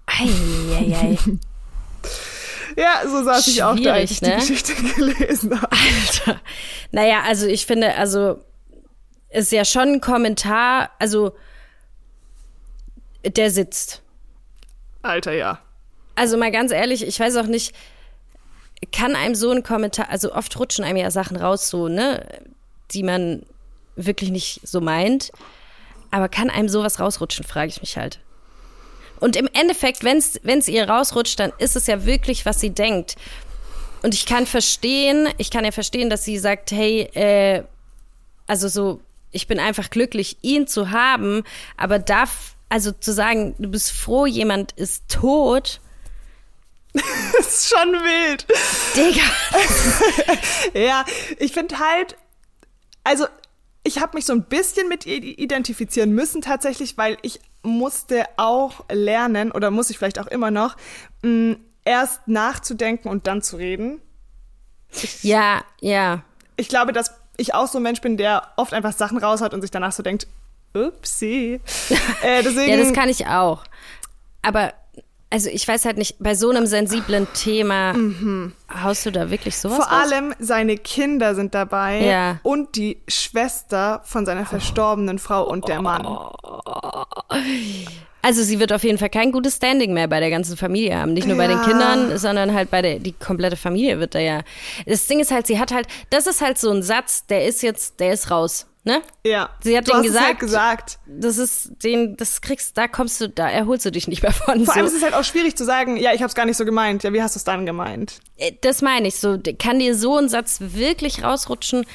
Eieiei. Ja, so saß ich auch da, als ich Schwierig, ne? die Geschichte gelesen habe. Alter. Naja, also ich finde, also ist ja schon ein Kommentar, also der sitzt. Alter, ja. Also mal ganz ehrlich, ich weiß auch nicht, kann einem so ein Kommentar, also oft rutschen einem ja Sachen raus, so, ne, die man wirklich nicht so meint. Aber kann einem sowas rausrutschen, frage ich mich halt. Und im Endeffekt, wenn es ihr rausrutscht, dann ist es ja wirklich, was sie denkt. Und ich kann verstehen, ich kann ja verstehen, dass sie sagt, hey, äh, also so, ich bin einfach glücklich, ihn zu haben, aber darf, also zu sagen, du bist froh, jemand ist tot, Das ist schon wild. Digga. Ja, ich finde halt, also ich habe mich so ein bisschen mit ihr identifizieren müssen tatsächlich, weil ich musste auch lernen oder muss ich vielleicht auch immer noch, mh, erst nachzudenken und dann zu reden. Ja, ja. Ich glaube, dass ich auch so ein Mensch bin, der oft einfach Sachen raushaut und sich danach so denkt, upsie. äh, deswegen, Ja, das kann ich auch. Aber, also ich weiß halt nicht, bei so einem sensiblen Thema haust du da wirklich sowas Mhm. Vor raus? allem seine Kinder sind dabei Ja. und die Schwester von seiner verstorbenen Frau und der Mann. Also sie wird auf jeden Fall kein gutes Standing mehr bei der ganzen Familie haben. Nicht nur bei den Ja. Kindern, sondern halt bei der, die komplette Familie wird da ja. Das Ding ist halt, sie hat halt, das ist halt so ein Satz, der ist jetzt, der ist raus, ne? Ja. Sie hat du denen hast es halt gesagt- gesagt. Das ist, den, das kriegst, da kommst du, da erholst du dich nicht mehr von. Vor allem ist So. es halt auch schwierig zu sagen, ja, ich habe es gar nicht so gemeint. Ja, wie hast du es dann gemeint? Äh, Das meine ich so. Kann dir so ein Satz wirklich rausrutschen?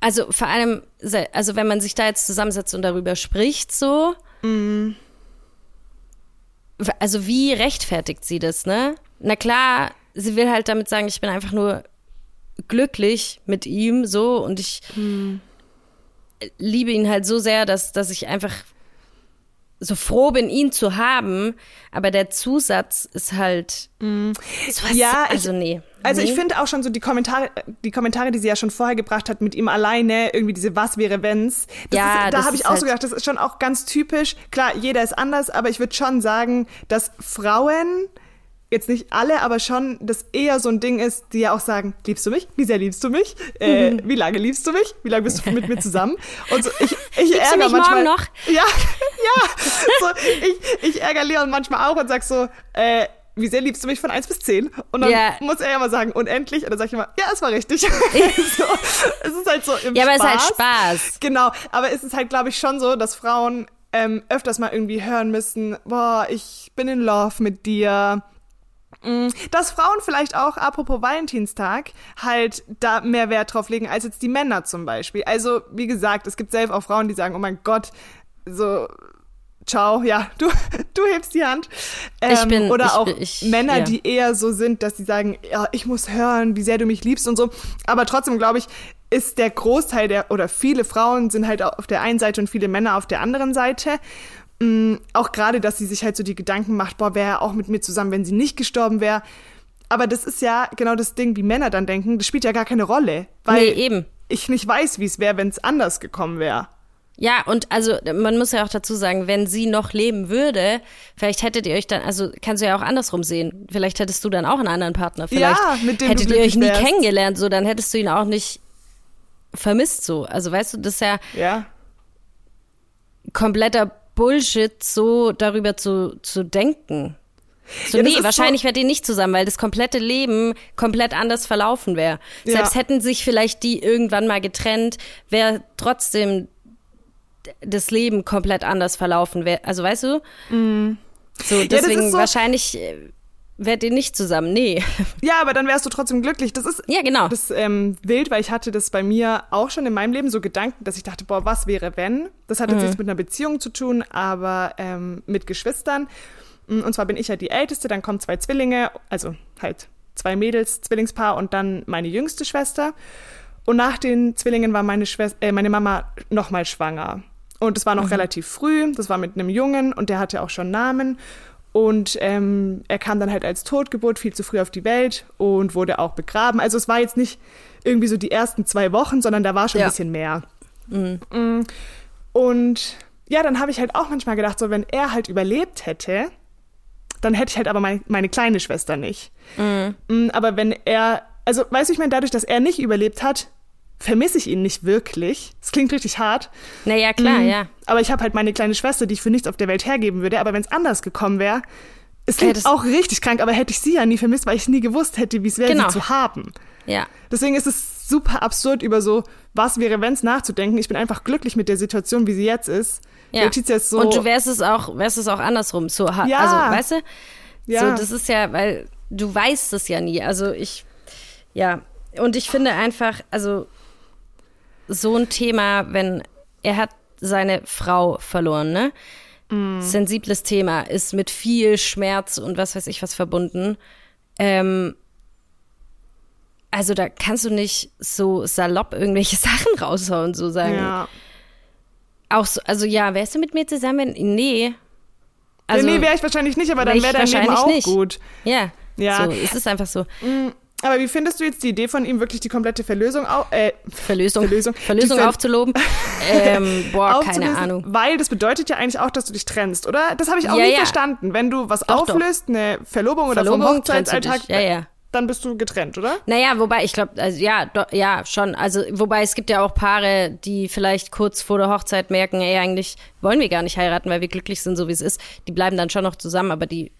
Also vor allem, also wenn man sich da jetzt zusammensetzt und darüber spricht, so. Mhm. Also wie rechtfertigt sie das, ne? Na klar, sie will halt damit sagen, ich bin einfach nur glücklich mit ihm, so und ich Mhm. liebe ihn halt so sehr, dass, dass ich einfach so froh bin, ihn zu haben, aber der Zusatz ist halt sowas, Mhm. Ja, ich- also nee. Also nee. ich finde auch schon so die Kommentare, die Kommentare, die sie ja schon vorher gebracht hat mit ihm alleine, irgendwie diese Was wäre wenn's. Das Ja, ist, da habe ich auch halt- so gedacht, das ist schon auch ganz typisch. Klar, jeder ist anders, aber ich würde schon sagen, dass Frauen jetzt nicht alle, aber schon das eher so ein Ding ist, die ja auch sagen, liebst du mich? Wie sehr liebst du mich? Äh, Mhm. wie lange liebst du mich? Wie lange bist du mit mir zusammen? Und so, ich, ich Liebst du ärgere mich morgen manchmal, noch? Ja, ja. So, ich, ich ärgere Leon manchmal auch und sag so, äh, wie sehr liebst du mich von 1 bis 10? Und dann Ja. muss er ja mal sagen, unendlich. Und dann sag ich immer, ja, es war richtig. so, es ist halt so im Ja, aber es Spaß. ist halt Spaß. Genau, aber es ist halt, glaube ich, schon so, dass Frauen ähm, öfters mal irgendwie hören müssen, boah, ich bin in Love mit dir. Mm, Dass Frauen vielleicht auch, apropos Valentinstag, halt da mehr Wert drauf legen als jetzt die Männer zum Beispiel. Also, wie gesagt, es gibt selbst auch Frauen, die sagen, oh mein Gott, so, ciao, ja, du, du hebst die Hand. Ähm, Ich bin- oder ich- auch ich- Männer, ja. die eher so sind, dass sie sagen, ja, ich muss hören, wie sehr du mich liebst und so. Aber trotzdem, glaube ich, ist der Großteil der, oder viele Frauen sind halt auf der einen Seite und viele Männer auf der anderen Seite. Mm, auch gerade, dass sie sich halt so die Gedanken macht, boah, wäre er auch mit mir zusammen, wenn sie nicht gestorben wäre. Aber das ist ja genau das Ding, wie Männer dann denken, das spielt ja gar keine Rolle. Weil Nee, eben. ich nicht weiß, wie es wäre, wenn es anders gekommen wäre. Ja, und also man muss ja auch dazu sagen, wenn sie noch leben würde, vielleicht hättet ihr euch dann, also kannst du ja auch andersrum sehen. Vielleicht hättest du dann auch einen anderen Partner. Vielleicht Ja, mit dem du hättet ihr euch nie wärst. kennengelernt, so dann hättest du ihn auch nicht vermisst so. Also weißt du, das ist ja Ja. kompletter Bullshit, so darüber zu, zu denken. So, Ja, nee, wahrscheinlich so- wärt ihr nicht zusammen, weil das komplette Leben komplett anders verlaufen wäre. Ja. Selbst hätten sich vielleicht die irgendwann mal getrennt, wäre trotzdem das Leben komplett anders verlaufen. Wär, also weißt du? So, Mhm. das deswegen ist so- wahrscheinlich äh, wärt ihr nicht zusammen. Nee. Ja, aber dann wärst du trotzdem glücklich. Das ist Ja, genau. das ähm, wild, weil ich hatte das bei mir auch schon in meinem Leben so Gedanken, dass ich dachte, boah, was wäre wenn? Das hat jetzt Mhm. nichts mit einer Beziehung zu tun, aber ähm, mit Geschwistern. Mm, Und zwar bin ich ja die Älteste, dann kommen zwei Zwillinge, also halt zwei Mädels, Zwillingspaar und dann meine jüngste Schwester. Und nach den Zwillingen war meine, Schwester, äh, meine Mama nochmal schwanger. Und es war noch relativ früh, das war mit einem Jungen und der hatte auch schon Namen. Und ähm, er kam dann halt als Totgeburt viel zu früh auf die Welt und wurde auch begraben. Also es war jetzt nicht irgendwie so die ersten zwei Wochen, sondern da war schon Ja. ein bisschen mehr. Mm. Und ja, dann habe ich halt auch manchmal gedacht, so wenn er halt überlebt hätte, dann hätte ich halt aber meine, meine kleine Schwester nicht. Mm, Aber wenn er, also weißt du, ich meine, dadurch, dass er nicht überlebt hat, vermisse ich ihn nicht wirklich. Es klingt richtig hart. Naja, klar, Mm, ja. Aber ich habe halt meine kleine Schwester, die ich für nichts auf der Welt hergeben würde. Aber wenn es anders gekommen wäre, es Ja, klingt das- auch richtig krank, aber hätte ich sie ja nie vermisst, weil ich nie gewusst hätte, wie es wäre, Genau. sie zu haben. Ja. Deswegen ist es super absurd, über so, was wäre, wenn es nachzudenken. Ich bin einfach glücklich mit der Situation, wie sie jetzt ist. Ja. Letizia ist so, Und du wärst es auch, wärst es auch andersrum. So, Ja. also, weißt du? Ja. So, das ist ja, weil du weißt es ja nie. Also ich, ja. Und ich finde einfach, also so ein Thema, wenn er hat seine Frau verloren, ne? Sensibles Thema, ist mit viel Schmerz und was weiß ich was verbunden. Ähm, also da kannst du nicht so salopp irgendwelche Sachen raushauen, so sagen. ja. Auch so, also ja, wärst du mit mir zusammen? Nee. Also, nee, wäre ich wahrscheinlich nicht, aber dann wäre dein Leben auch nicht. gut. ja. Ja. So, es ist einfach so. Aber wie findest du jetzt die Idee von ihm, wirklich die komplette Verlösung, au äh, Verlösung, Verlösung. Verlösung Ver- aufzuloben. ähm, boah, keine? Ahnung. Weil das bedeutet ja eigentlich auch, dass du dich trennst, oder? Das habe ich auch Ja, nie ja. verstanden. Wenn du was Doch, doch. auflöst, eine Verlobung oder vom Verlobung du Hochzeitsalltag. Ja, ja. Dann bist du getrennt, oder? Naja, wobei, ich glaube, also ja, do, ja, schon. Also, wobei es gibt ja auch Paare, die vielleicht kurz vor der Hochzeit merken, ey, eigentlich wollen wir gar nicht heiraten, weil wir glücklich sind, so wie es ist. Die bleiben dann schon noch zusammen, aber die,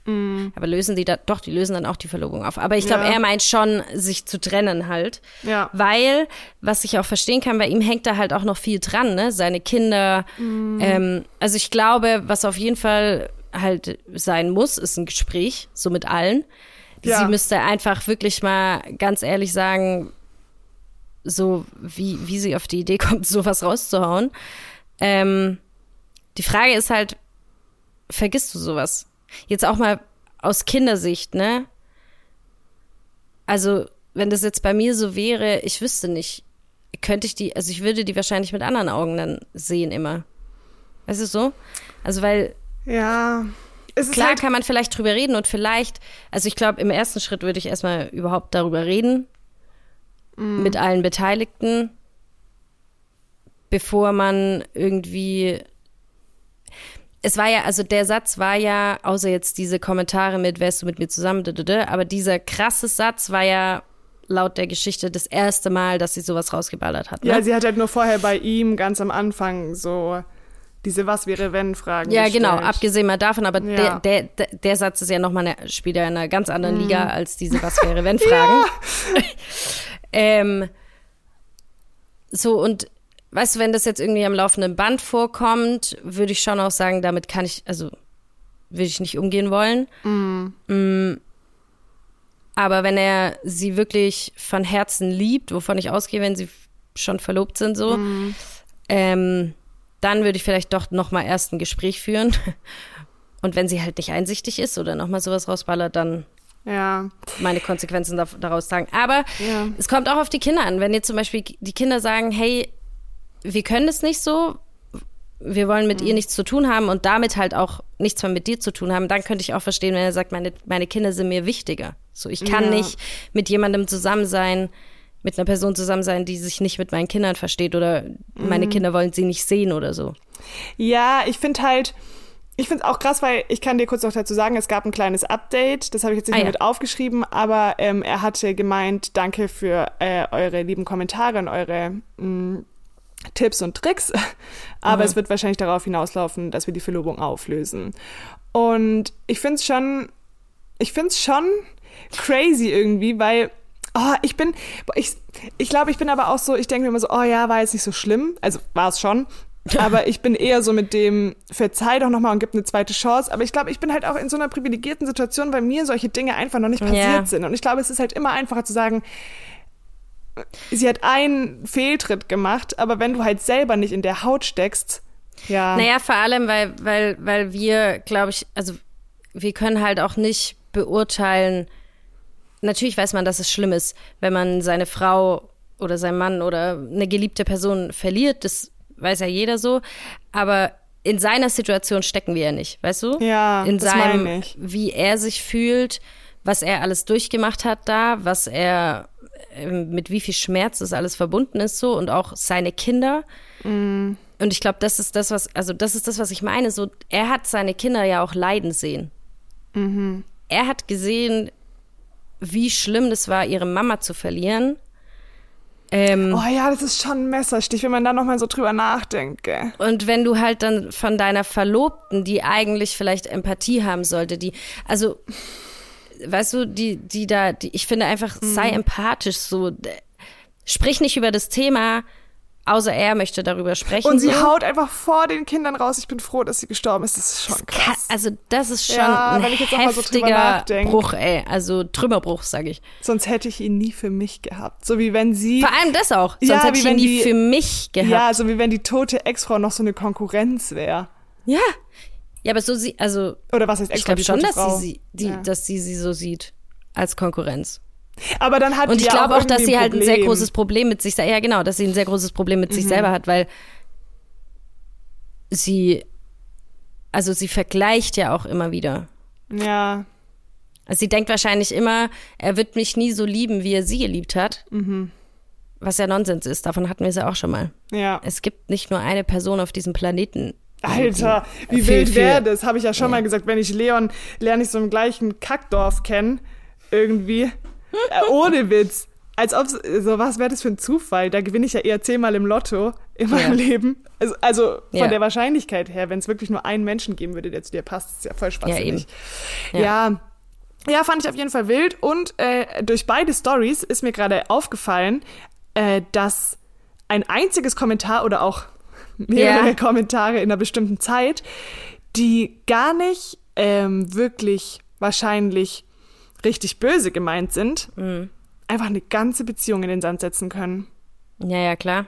aber lösen die da, doch, die lösen dann auch die Verlobung auf. Aber ich glaube, Ja. er meint schon, sich zu trennen halt. Ja. Weil, was ich auch verstehen kann, bei ihm hängt da halt auch noch viel dran, ne? Seine Kinder. Ähm, also ich glaube, was auf jeden Fall halt sein muss, ist ein Gespräch, so mit allen. Ja. Sie müsste einfach wirklich mal ganz ehrlich sagen, so wie, wie sie auf die Idee kommt, sowas rauszuhauen. Ähm, die Frage ist halt, vergisst du sowas? Jetzt auch mal aus Kindersicht, ne? Also, wenn das jetzt bei mir so wäre, ich wüsste nicht, könnte ich die, also ich würde die wahrscheinlich mit anderen Augen dann sehen immer. Weißt du so? Also, weil Ja. Klar halt, kann man vielleicht drüber reden und vielleicht, also ich glaube, im ersten Schritt würde ich erstmal überhaupt darüber reden. Mit allen Beteiligten. Bevor man irgendwie. Es war ja, also der Satz war ja, außer jetzt diese Kommentare mit, wärst du mit mir zusammen, aber dieser krasse Satz war ja laut der Geschichte das erste Mal, dass sie sowas rausgeballert hat. Ne? ja, sie hat halt nur vorher bei ihm ganz am Anfang so diese Was wäre wenn Fragen Ja, gestellt. genau, abgesehen mal davon, aber Ja. der, der, der Satz ist ja nochmal eine, spielt ja in einer ganz anderen Mhm. Liga als diese Was wäre wenn Fragen. ähm, so, und weißt du, wenn das jetzt irgendwie am laufenden Band vorkommt, würde ich schon auch sagen, damit kann ich, also würde ich nicht umgehen wollen. Mm. Aber wenn er sie wirklich von Herzen liebt, wovon ich ausgehe, wenn sie schon verlobt sind, so, ähm, dann würde ich vielleicht doch noch mal erst ein Gespräch führen. Und wenn sie halt nicht einsichtig ist oder noch mal sowas rausballert, dann Ja. meine Konsequenzen da- daraus sagen. Aber Ja. es kommt auch auf die Kinder an. Wenn jetzt zum Beispiel die Kinder sagen, hey, wir können das nicht so, wir wollen mit Mhm. ihr nichts zu tun haben und damit halt auch nichts mehr mit dir zu tun haben, dann könnte ich auch verstehen, wenn er sagt, meine, meine Kinder sind mir wichtiger. So, ich kann Ja. nicht mit jemandem zusammen sein, mit einer Person zusammen sein, die sich nicht mit meinen Kindern versteht oder Mhm. meine Kinder wollen sie nicht sehen oder so. Ja, ich finde halt, ich finde es auch krass, weil ich kann dir kurz noch dazu sagen, es gab ein kleines Update, das habe ich jetzt nicht Ah, mehr ja. mit aufgeschrieben, aber ähm, er hatte gemeint, danke für äh, eure lieben Kommentare und eure mh, Tipps und Tricks, aber es wird wahrscheinlich darauf hinauslaufen, dass wir die Verlobung auflösen. Und ich finde es schon, ich finde es schon crazy irgendwie, weil oh, ich bin, ich, ich glaube, ich bin aber auch so, ich denke mir immer so, oh ja, war jetzt nicht so schlimm, also war es schon, aber ich bin eher so mit dem, verzeih doch nochmal und gib eine zweite Chance. Aber ich glaube, ich bin halt auch in so einer privilegierten Situation, weil mir solche Dinge einfach noch nicht passiert Ja. sind. Und ich glaube, es ist halt immer einfacher zu sagen, sie hat einen Fehltritt gemacht, aber wenn du halt selber nicht in der Haut steckst, ja. Naja, vor allem, weil, weil, weil wir, glaube ich, also wir können halt auch nicht beurteilen. Natürlich weiß man, dass es schlimm ist, wenn man seine Frau oder seinen Mann oder eine geliebte Person verliert. Das weiß ja jeder so. Aber in seiner Situation stecken wir ja nicht, weißt du? Ja, In das seinem, meine ich. wie er sich fühlt, was er alles durchgemacht hat da, was er, ähm, mit wie viel Schmerz das alles verbunden ist so und auch seine Kinder. Und ich glaube, das ist das, was, also das ist das, was ich meine. So, er hat seine Kinder ja auch leiden sehen. Er hat gesehen, wie schlimm das war, ihre Mama zu verlieren. Ähm, Oh ja, das ist schon ein Messerstich, wenn man da nochmal so drüber nachdenkt, gell? Und wenn du halt dann von deiner Verlobten, die eigentlich vielleicht Empathie haben sollte, die, also, weißt du, die, die da, die, ich finde einfach, sei Mhm. empathisch, so, sprich nicht über das Thema, außer er möchte darüber sprechen. Und sie so. haut einfach vor den Kindern raus, ich bin froh, dass sie gestorben ist. Das ist schon krass. Also das ist schon Ja, ein ich so heftiger nachdenk. Bruch, ey. Also Trümmerbruch, sag ich. Sonst hätte ich ihn nie für mich gehabt. So wie wenn sie. Vor allem das auch. Sonst Ja, hätte wie ich ihn wenn nie die- für mich gehabt. Ja, so wie wenn die tote Ex-Frau noch so eine Konkurrenz wäre. Ja. Ja, aber so sie, also Oder was heißt ich Ex-Frau? glaube die schon, dass Frau. sie die, Ja. dass sie sie so sieht als Konkurrenz. Aber dann hat Und ich ja glaube auch, dass irgendwie sie halt ein sehr großes Problem mit sich, ja genau, dass sie ein sehr großes Problem mit Mhm. sich selber hat, weil sie, also sie vergleicht ja auch immer wieder. Ja, Also sie denkt wahrscheinlich immer, er wird mich nie so lieben, wie er sie geliebt hat. Mhm. Was ja Nonsens ist, davon hatten wir es ja auch schon mal. ja. Es gibt nicht nur eine Person auf diesem Planeten. Alter, wie Viel, wild wäre das? Habe ich ja schon mal gesagt. Wenn ich Leon lerne ich so im gleichen Kackdorf kennen, irgendwie. Äh, ohne Witz. Als ob, so was wäre das für ein Zufall? Da gewinne ich ja eher zehnmal im Lotto in meinem Ja. Leben. Also, also von Ja. der Wahrscheinlichkeit her, wenn es wirklich nur einen Menschen geben würde, der zu dir passt, ist ja voll spaßig. eben. Ja, ja. Ja, fand ich auf jeden Fall wild. Und äh, durch beide Stories ist mir gerade aufgefallen, äh, dass ein einziges Kommentar oder auch mehrere Ja. Kommentare in einer bestimmten Zeit, die gar nicht ähm, wirklich wahrscheinlich richtig böse gemeint sind, einfach eine ganze Beziehung in den Sand setzen können. Ja, ja, klar.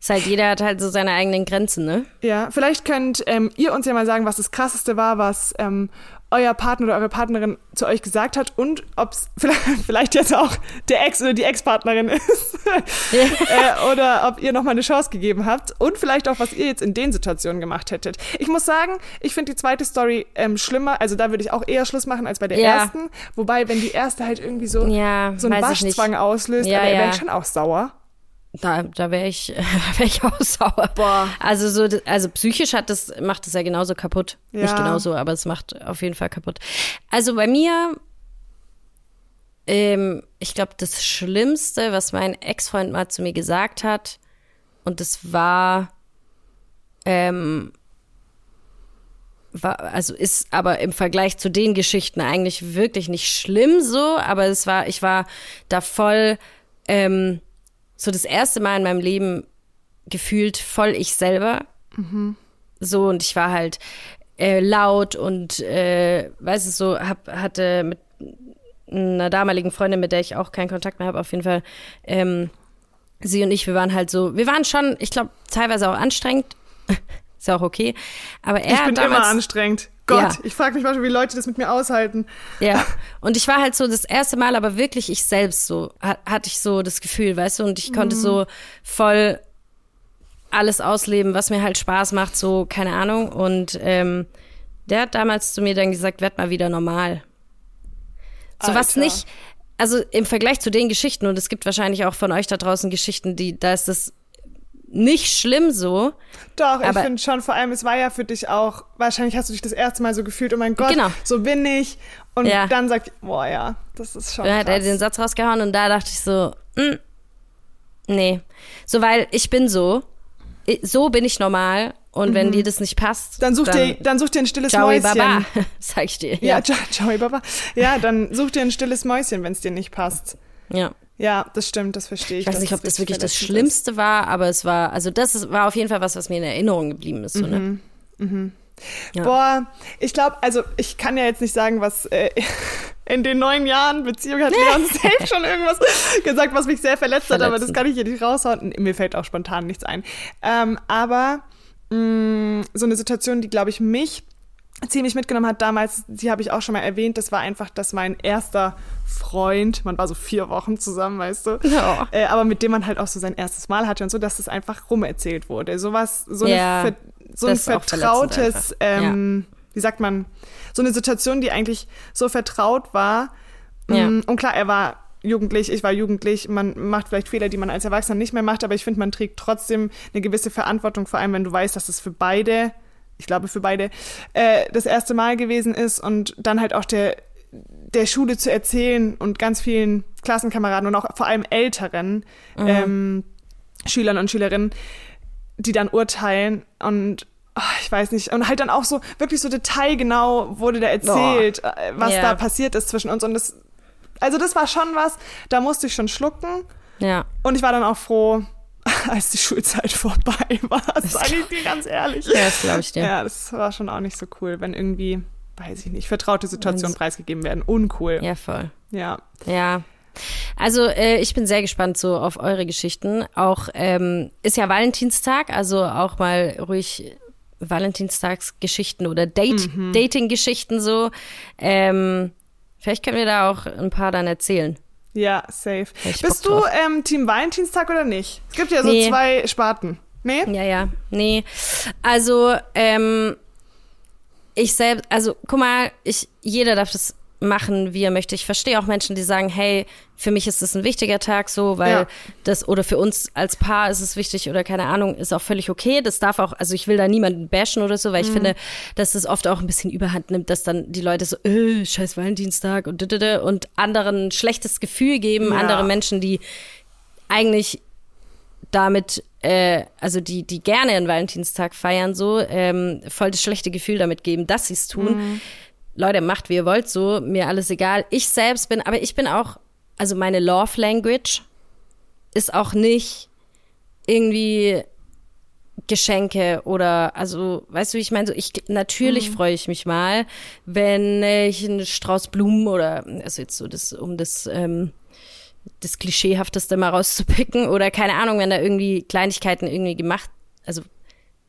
Ist halt, jeder hat halt so seine eigenen Grenzen, ne? Ja, vielleicht könnt ähm, ihr uns ja mal sagen, was das Krasseste war, was ähm, euer Partner oder eure Partnerin zu euch gesagt hat und ob es vielleicht, jetzt auch der Ex oder die Ex-Partnerin ist äh, oder ob ihr nochmal eine Chance gegeben habt und vielleicht auch, was ihr jetzt in den Situationen gemacht hättet. Ich muss sagen, ich finde die zweite Story ähm, schlimmer, also da würde ich auch eher Schluss machen als bei der Ja. ersten, wobei wenn die erste halt irgendwie so, Ja, so einen ich. Waschzwang auslöst, Ja, aber er ja. wäre schon auch sauer. Da, da wäre ich, wär ich auch sauer. Boah. Also so, also psychisch hat das, macht es ja genauso kaputt. Nicht Ja. genauso, aber es macht auf jeden Fall kaputt. Also bei mir, ähm, ich glaube, das Schlimmste, was mein Ex-Freund mal zu mir gesagt hat, und das war, ähm, war, also ist aber im Vergleich zu den Geschichten eigentlich wirklich nicht schlimm so, aber es war, ich war da voll, ähm, so das erste Mal in meinem Leben gefühlt voll ich selber. So, und ich war halt äh, laut und äh, weiß es so, hab, hatte mit einer damaligen Freundin, mit der ich auch keinen Kontakt mehr habe, auf jeden Fall, ähm, sie und ich, wir waren halt so, wir waren schon, ich glaube, teilweise auch anstrengend. Ist ja auch okay. Aber er Ich bin damals, immer anstrengend. Gott, Ja. ich frage mich manchmal, wie Leute das mit mir aushalten. Ja, und ich war halt so das erste Mal, aber wirklich ich selbst so, ha- hatte ich so das Gefühl, weißt du, und ich konnte so voll alles ausleben, was mir halt Spaß macht, so, keine Ahnung. Und ähm, der hat damals zu mir dann gesagt, werd mal wieder normal. So was Alter. nicht, also im Vergleich zu den Geschichten, und es gibt wahrscheinlich auch von euch da draußen Geschichten, die, da ist das nicht schlimm so. Doch, ich finde schon, vor allem, es war ja für dich auch, wahrscheinlich hast du dich das erste Mal so gefühlt, oh mein Gott, Genau. so bin ich. Und Ja. dann sagt, boah, ja, das ist schon Dann hat er den Satz rausgehauen und da dachte ich so, mm, nee. So, weil ich bin so so bin ich normal und wenn dir das nicht passt, Mhm. Dann such, dir, dann such dir ein stilles Mäuschen. Baba, sag ich dir. Ja, Ja, ciao, Baba. Ja, dann such dir ein stilles Mäuschen, wenn es dir nicht passt. ja. Ja, das stimmt, das verstehe ich. Ich weiß nicht, ob das wirklich das Schlimmste war, aber es war, also das ist, war auf jeden Fall was, was mir in Erinnerung geblieben ist. So, ne? Mhm. Ja. Boah, ich glaube, also ich kann ja jetzt nicht sagen, was äh, in den neun Jahren Beziehung hat Leon safe schon irgendwas gesagt, was mich sehr verletzt hat, aber das kann ich hier nicht raushauen. Mir fällt auch spontan nichts ein. Ähm, aber mh, so eine Situation, die, glaube ich, mich ziemlich mitgenommen hat damals, die habe ich auch schon mal erwähnt, das war einfach, dass mein erster Freund, man war so vier Wochen zusammen, weißt du, Ja. äh, aber mit dem man halt auch so sein erstes Mal hatte und so, dass das einfach rumerzählt wurde. Sowas, so, Ja, eine, so ein vertrautes, ähm, wie sagt man, so eine Situation, die eigentlich so vertraut war. Ja. Mm, Und klar, er war jugendlich, ich war jugendlich, man macht vielleicht Fehler, die man als Erwachsener nicht mehr macht, aber ich finde, man trägt trotzdem eine gewisse Verantwortung, vor allem wenn du weißt, dass es für beide, ich glaube für beide, äh, das erste Mal gewesen ist und dann halt auch der, der Schule zu erzählen und ganz vielen Klassenkameraden und auch vor allem älteren ähm, Schülern und Schülerinnen, die dann urteilen und ah, ich weiß nicht, und halt dann auch so, wirklich so detailgenau wurde da erzählt, äh, was Ja. da passiert ist zwischen uns und das, also das war schon was, da musste ich schon schlucken Ja. und ich war dann auch froh, als die Schulzeit vorbei war, sage ich dir ganz ehrlich. Ja, das glaube ich dir. Ja, das war schon auch nicht so cool, wenn irgendwie, weiß ich nicht, vertraute Situationen preisgegeben werden. Uncool. Ja, voll. Ja. Ja. Also äh, ich bin sehr gespannt so auf eure Geschichten. Auch ähm, ist ja Valentinstag, also auch mal ruhig Valentinstagsgeschichten oder Date, Mhm. Dating-Geschichten so. Ähm, vielleicht können wir da auch ein paar dann erzählen. Ja, safe. Bist du ähm, Team Valentinstag oder nicht? Es gibt ja so Nee. zwei Sparten. Nee? Ja, ja, nee. Also, ähm, ich selbst, also guck mal, ich, jeder darf das machen, wie er möchte. Ich verstehe auch Menschen, die sagen, hey, für mich ist das ein wichtiger Tag so, weil Ja. das, oder für uns als Paar ist es wichtig oder keine Ahnung, ist auch völlig okay. Das darf auch, also ich will da niemanden bashen oder so, weil Mhm. ich finde, dass es oft auch ein bisschen überhand nimmt, dass dann die Leute so, äh, scheiß Valentinstag und und anderen ein schlechtes Gefühl geben, Ja. andere Menschen, die eigentlich damit, äh, also die, die gerne einen Valentinstag feiern, so, ähm, voll das schlechte Gefühl damit geben, dass sie es tun. Leute, macht wie ihr wollt, so, mir alles egal. Ich selbst bin, aber ich bin auch, also meine Love Language ist auch nicht irgendwie Geschenke oder also weißt du, wie ich meine, so ich natürlich freue ich mich mal, wenn ich einen Strauß Blumen oder also jetzt so das um das ähm, das klischeehafteste mal rauszupicken oder keine Ahnung, wenn da irgendwie Kleinigkeiten irgendwie gemacht, also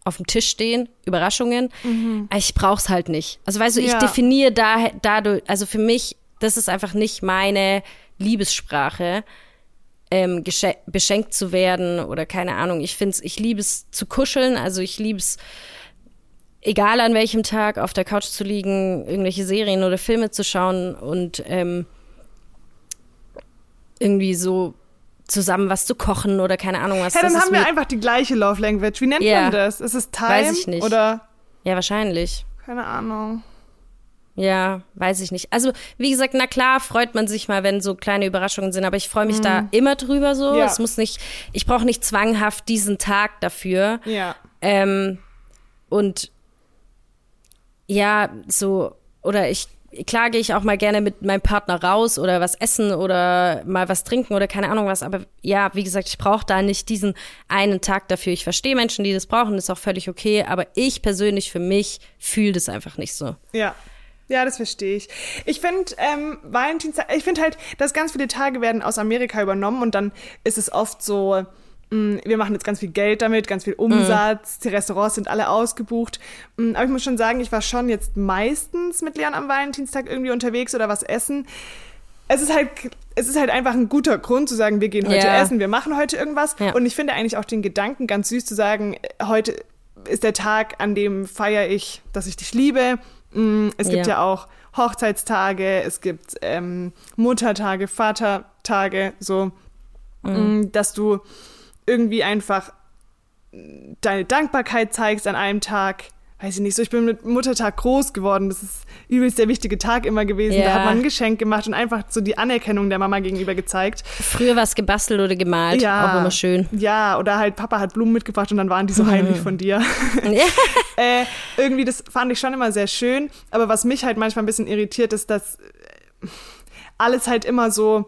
auf dem Tisch stehen, Überraschungen. Aber Ich brauch's halt nicht. Also weißt du, ich Ja. definiere da dadurch, also für mich, das ist einfach nicht meine Liebessprache ähm, beschenkt zu werden oder keine Ahnung. Ich finde ich liebe es zu kuscheln, also ich liebe es, egal an welchem Tag, auf der Couch zu liegen, irgendwelche Serien oder Filme zu schauen und ähm, irgendwie so zusammen was zu kochen oder keine Ahnung was. Ja, dann das ist haben wir einfach die gleiche Love Language. Wie nennt Ja. man das? Ist es Time? Weiß ich nicht. Oder, ja, wahrscheinlich. keine Ahnung. Ja, weiß ich nicht. Also, wie gesagt, na klar, freut man sich mal, wenn so kleine Überraschungen sind, aber ich freue mich da immer drüber so. Mhm. Ja. Es muss nicht, ich brauche nicht zwanghaft diesen Tag dafür. Ja. Ähm, und ja, so, oder ich, klar gehe ich auch mal gerne mit meinem Partner raus oder was essen oder mal was trinken oder keine Ahnung was. Aber ja, wie gesagt, ich brauche da nicht diesen einen Tag dafür. Ich verstehe Menschen, die das brauchen, ist auch völlig okay. Aber ich persönlich für mich fühle das einfach nicht so. Ja. Ja, das verstehe ich. Ich finde, ähm, Valentinstag, ich finde halt, dass ganz viele Tage werden aus Amerika übernommen und dann ist es oft so, wir machen jetzt ganz viel Geld damit, ganz viel Umsatz, die Restaurants sind alle ausgebucht. Mh, Aber ich muss schon sagen, ich war schon jetzt meistens mit Leon am Valentinstag irgendwie unterwegs oder was essen. Es ist halt, es ist halt einfach ein guter Grund zu sagen, wir gehen heute Ja. essen, wir machen heute irgendwas. Ja. Und ich finde eigentlich auch den Gedanken ganz süß zu sagen, äh, heute ist der Tag, an dem feiere ich, dass ich dich liebe. Mm, Es gibt Ja. ja auch Hochzeitstage, es gibt ähm, Muttertage, Vatertage, so, mm, dass du irgendwie einfach deine Dankbarkeit zeigst an einem Tag weiß ich nicht, so ich bin mit Muttertag groß geworden. Das ist übelst der wichtige Tag immer gewesen. Ja. Da hat man ein Geschenk gemacht und einfach so die Anerkennung der Mama gegenüber gezeigt. Früher was gebastelt oder gemalt, Ja. auch immer schön. Ja, oder halt Papa hat Blumen mitgebracht und dann waren die so heimlich von dir. Äh, irgendwie, das fand ich schon immer sehr schön. Aber was mich halt manchmal ein bisschen irritiert, ist, dass alles halt immer so.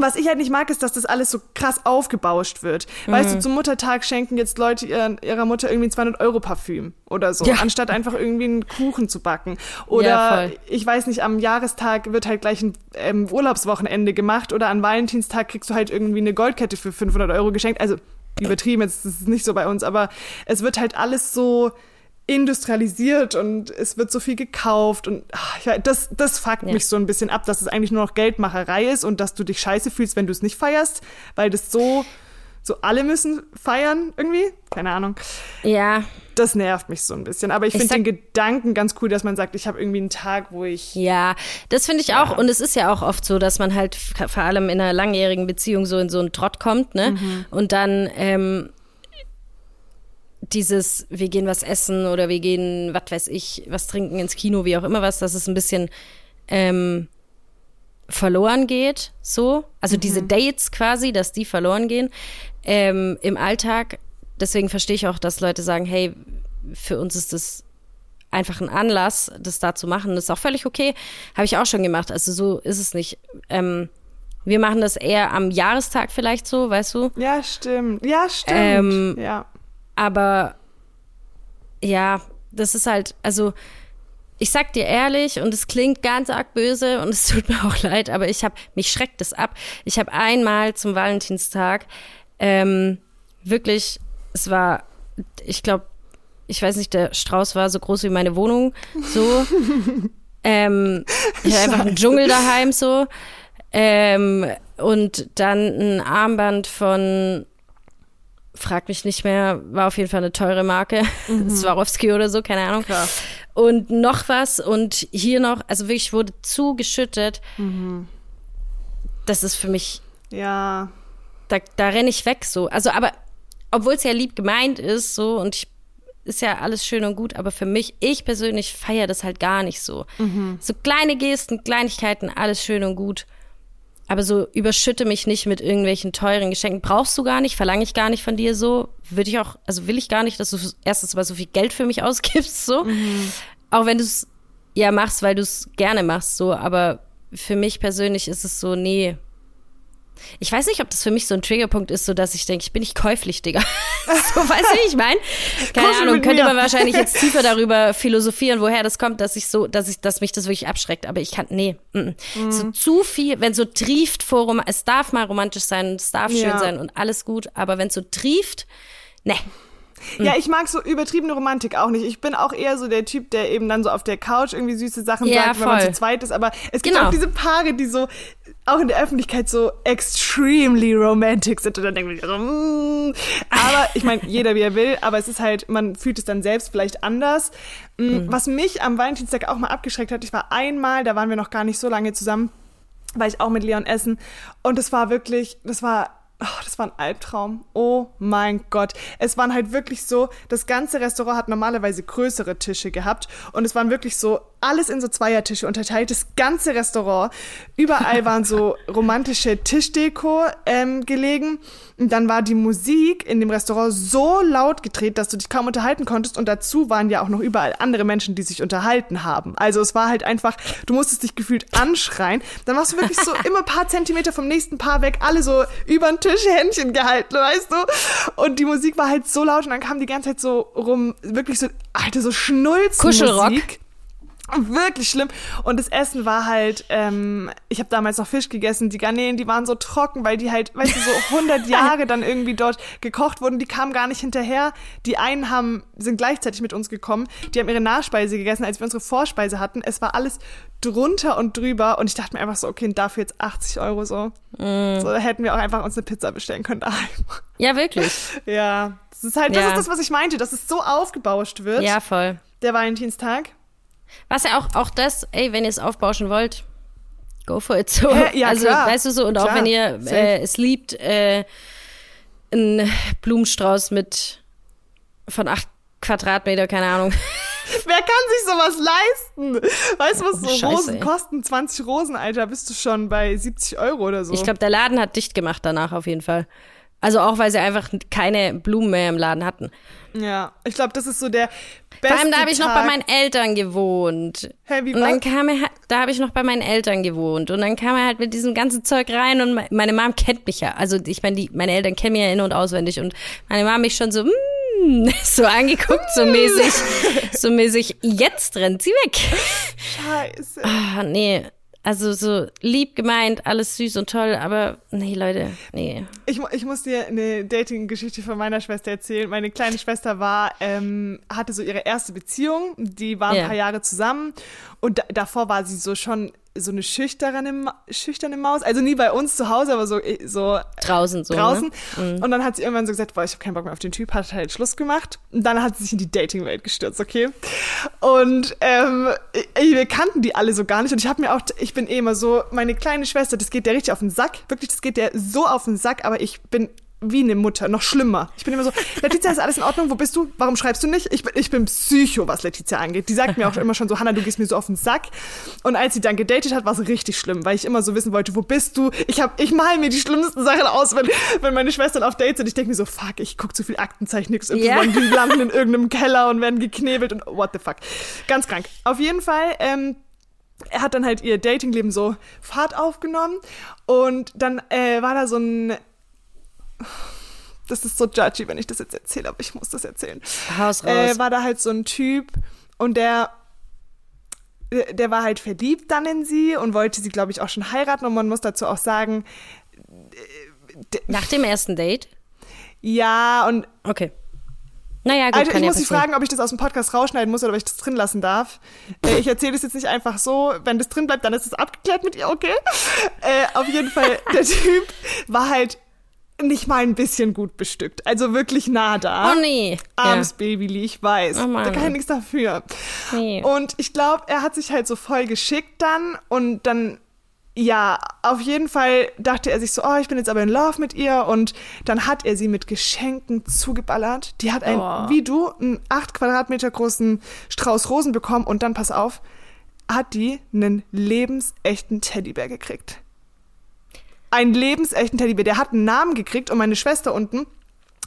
Was ich halt nicht mag, ist, dass das alles so krass aufgebauscht wird. Weißt Mhm. du, zum Muttertag schenken jetzt Leute ihren, ihrer Mutter irgendwie ein 200 Euro Parfüm oder so, Ja. anstatt einfach irgendwie einen Kuchen zu backen. Oder Ja, ich weiß nicht, am Jahrestag wird halt gleich ein ähm, Urlaubswochenende gemacht oder an Valentinstag kriegst du halt irgendwie eine Goldkette für 500 Euro geschenkt. Also übertrieben, jetzt ist es nicht so bei uns, aber es wird halt alles so industrialisiert und es wird so viel gekauft und ach, ich weiß, das, das fuckt Ja. mich so ein bisschen ab, dass es eigentlich nur noch Geldmacherei ist und dass du dich scheiße fühlst, wenn du es nicht feierst, weil das so, so alle müssen feiern irgendwie. Keine Ahnung. ja, Das nervt mich so ein bisschen. Aber ich Ich finde den Gedanken ganz cool, dass man sagt, ich habe irgendwie einen Tag, wo ich. Ja, das finde ich auch. Und es ist ja auch oft so, dass man halt vor allem in einer langjährigen Beziehung so in so einen Trott kommt, ne? Und dann ähm, dieses, wir gehen was essen oder wir gehen, was weiß ich, was trinken ins Kino, wie auch immer was, dass es ein bisschen ähm, verloren geht, so. Also diese Dates quasi, dass die verloren gehen ähm, im Alltag. Deswegen verstehe ich auch, dass Leute sagen, hey, für uns ist das einfach ein Anlass, das da zu machen. Das ist auch völlig okay. Habe ich auch schon gemacht. Also so ist es nicht. Ähm, wir machen das eher am Jahrestag vielleicht so, weißt du? Ja, stimmt. Ja, stimmt. Ähm, ja. Aber ja, das ist halt, also ich sag dir ehrlich und es klingt ganz arg böse und es tut mir auch leid, aber ich habe mich schreckt es ab. Ich habe einmal zum Valentinstag ähm, wirklich, es war, ich glaube, ich weiß nicht, der Strauß war so groß wie meine Wohnung, so. ähm, ich hatte einfach einen Dschungel daheim so. Ähm, und dann ein Armband von frag mich nicht mehr, war auf jeden Fall eine teure Marke, Swarovski oder so, keine Ahnung. Krass. Und noch was und hier noch, also wirklich wurde zugeschüttet. Das ist für mich, Ja. da, da renne ich weg so. Also, aber obwohl es ja lieb gemeint ist, so und ich ist ja alles schön und gut, aber für mich, ich persönlich feiere das halt gar nicht so. So kleine Gesten, Kleinigkeiten, alles schön und gut. Aber so überschütte mich nicht mit irgendwelchen teuren Geschenken. Brauchst du gar nicht, verlange ich gar nicht von dir so. Würde ich auch, also will ich gar nicht, dass du erstens mal so viel Geld für mich ausgibst, so. Auch wenn du es ja machst, weil du es gerne machst, so. Aber für mich persönlich ist es so, nee. Ich weiß nicht, ob das für mich so ein Triggerpunkt ist, so dass ich denke, ich bin nicht käuflich, Digga. so, weißt du, wie ich meine? Keine Kuschel Ahnung, könnte mir. man wahrscheinlich jetzt tiefer darüber philosophieren, woher das kommt, dass ich so, dass ich, dass mich das wirklich abschreckt. Aber ich kann, nee, mm, mm. so zu viel, wenn so trieft vor Rom es darf mal romantisch sein, es darf schön Ja. sein und alles gut, aber wenn so trieft, ne. Ja, ich mag so übertriebene Romantik auch nicht. Ich bin auch eher so der Typ, der eben dann so auf der Couch irgendwie süße Sachen Ja, sagt, wenn man voll. zu zweit ist. Aber es gibt Genau. auch diese Paare, die so auch in der Öffentlichkeit so extremely romantic sind. Und dann denken wir so, mm. aber ich meine, jeder wie er will, aber es ist halt, man fühlt es dann selbst vielleicht anders. Mm, Was mich am Valentinstag auch mal abgeschreckt hat, ich war einmal, da waren wir noch gar nicht so lange zusammen, war ich auch mit Leon essen. Und es war wirklich, das war, oh, das war ein Albtraum. Oh mein Gott. Es waren halt wirklich so, das ganze Restaurant hat normalerweise größere Tische gehabt. Und es waren wirklich so, alles in so Zweiertische unterteilt, das ganze Restaurant. Überall waren so romantische Tischdeko ähm, gelegen. Und dann war die Musik in dem Restaurant so laut gedreht, dass du dich kaum unterhalten konntest. Und dazu waren ja auch noch überall andere Menschen, die sich unterhalten haben. Also es war halt einfach, du musstest dich gefühlt anschreien. Dann warst du wirklich so immer ein paar Zentimeter vom nächsten Paar weg, alle so über den Tisch Händchen gehalten, weißt du? Und die Musik war halt so laut und dann kam die ganze Zeit so rum, wirklich so, Alter, so Schnulzenmusik. Kuschelrock. Wirklich schlimm. Und das Essen war halt, ähm, ich habe damals noch Fisch gegessen, die Garnelen, die waren so trocken, weil die halt, weißt du, so 100 Jahre dann irgendwie dort gekocht wurden. Die kamen gar nicht hinterher. Die einen haben, sind gleichzeitig mit uns gekommen. Die haben ihre Nachspeise gegessen, als wir unsere Vorspeise hatten. Es war alles drunter und drüber. Und ich dachte mir einfach so, okay, dafür jetzt 80 Euro so. Mm. So hätten wir auch einfach uns eine Pizza bestellen können daheim. Ja, wirklich. Ja, das ist halt, das Ja. ist das, was ich meinte, dass es so aufgebauscht wird, Ja, voll. der Valentinstag. Was ja auch, auch das, ey, wenn ihr es aufbauschen wollt, go for it so. Hä? Ja, also, klar. weißt du so, und auch Klar. wenn ihr äh, es liebt, äh, einen Blumenstrauß mit von acht Quadratmeter, keine Ahnung. Wer kann sich sowas leisten? Weißt du, was so Scheiße, Rosen ey. kosten? 20 Rosen, Alter, bist du schon bei 70 Euro oder so. Ich glaube, der Laden hat dicht gemacht danach auf jeden Fall. Also auch, weil sie einfach keine Blumen mehr im Laden hatten. ja, ich glaube, das ist so der beste Vor allem, da habe ich noch bei meinen Eltern gewohnt. Hä, wie und dann was? kam er, da habe ich noch bei meinen Eltern gewohnt. Und dann kam er halt mit diesem ganzen Zeug rein und me- meine Mom kennt mich ja. Also ich meine, die, meine Eltern kennen mich ja in- und auswendig. Und meine Mom mich schon so, mm, so angeguckt, so mäßig, so mäßig, jetzt rennt sie weg. Scheiße. Ah, nee. Also so lieb gemeint, alles süß und toll, aber nee, Leute, nee. Ich, ich muss dir eine Dating-Geschichte von meiner Schwester erzählen. Meine kleine Schwester war, ähm, hatte so ihre erste Beziehung. Die war ein Ja. paar Jahre zusammen. Und da, davor war sie so schon so eine schüchterne, schüchterne Maus. Also nie bei uns zu Hause, aber so, äh, so Draußen so. draußen. Ne? Und dann hat sie irgendwann so gesagt, boah, ich habe keinen Bock mehr auf den Typ, hat halt Schluss gemacht. Und dann hat sie sich in die Dating-Welt gestürzt, okay? Und ähm, wir kannten die alle so gar nicht. Und ich habe mir auch, ich bin eh immer so, meine kleine Schwester, das geht der richtig auf den Sack. Wirklich, das geht der so auf den Sack, aber ich bin wie eine Mutter, noch schlimmer. Ich bin immer so, Letizia, ist alles in Ordnung? Wo bist du? Warum schreibst du nicht? Ich bin, ich bin Psycho, was Letizia angeht. Die sagt mir auch immer schon so, Hannah, du gehst mir so auf den Sack. Und als sie dann gedatet hat, war es richtig schlimm, weil ich immer so wissen wollte, wo bist du? Ich hab, ich mal mir die schlimmsten Sachen aus, wenn, wenn meine Schwestern auf Dates sind. Ich denke mir so, fuck, ich guck zu viel Aktenzeichen, nix, Ja. die landen in irgendeinem Keller und werden geknebelt und what the fuck. Ganz krank. Auf jeden Fall, ähm, er hat dann halt ihr Datingleben so Fahrt aufgenommen und dann äh, war da so ein das ist so judgy, wenn ich das jetzt erzähle, aber ich muss das erzählen. Haus raus. Äh, war da halt so ein Typ und der der war halt verliebt dann in sie und wollte sie, glaube ich, auch schon heiraten. Und man muss dazu auch sagen, Nach dem ersten Date? ja, und Okay. Naja, gut, Also ich ja muss sie passieren. fragen, ob ich das aus dem Podcast rausschneiden muss oder ob ich das drin lassen darf. Äh, ich erzähle das jetzt nicht einfach so. Wenn das drin bleibt, dann ist es abgeklärt mit ihr, okay? Äh, auf jeden Fall, der Typ war halt nicht mal ein bisschen gut bestückt. Also wirklich nah da. Oh nee. Armes Babyli, ich weiß. Oh Mann. da kann ich nichts dafür. Nee. Und ich glaube, er hat sich halt so voll geschickt dann und dann, ja, auf jeden Fall dachte er sich so, oh, ich bin jetzt aber in Love mit ihr und dann hat er sie mit Geschenken zugeballert. Die hat ein, Oh. wie du, einen acht Quadratmeter großen Strauß Rosen bekommen und dann, pass auf, hat die einen lebensechten Teddybär gekriegt. Einen lebensechten Teddybär. Der hat einen Namen gekriegt und meine Schwester unten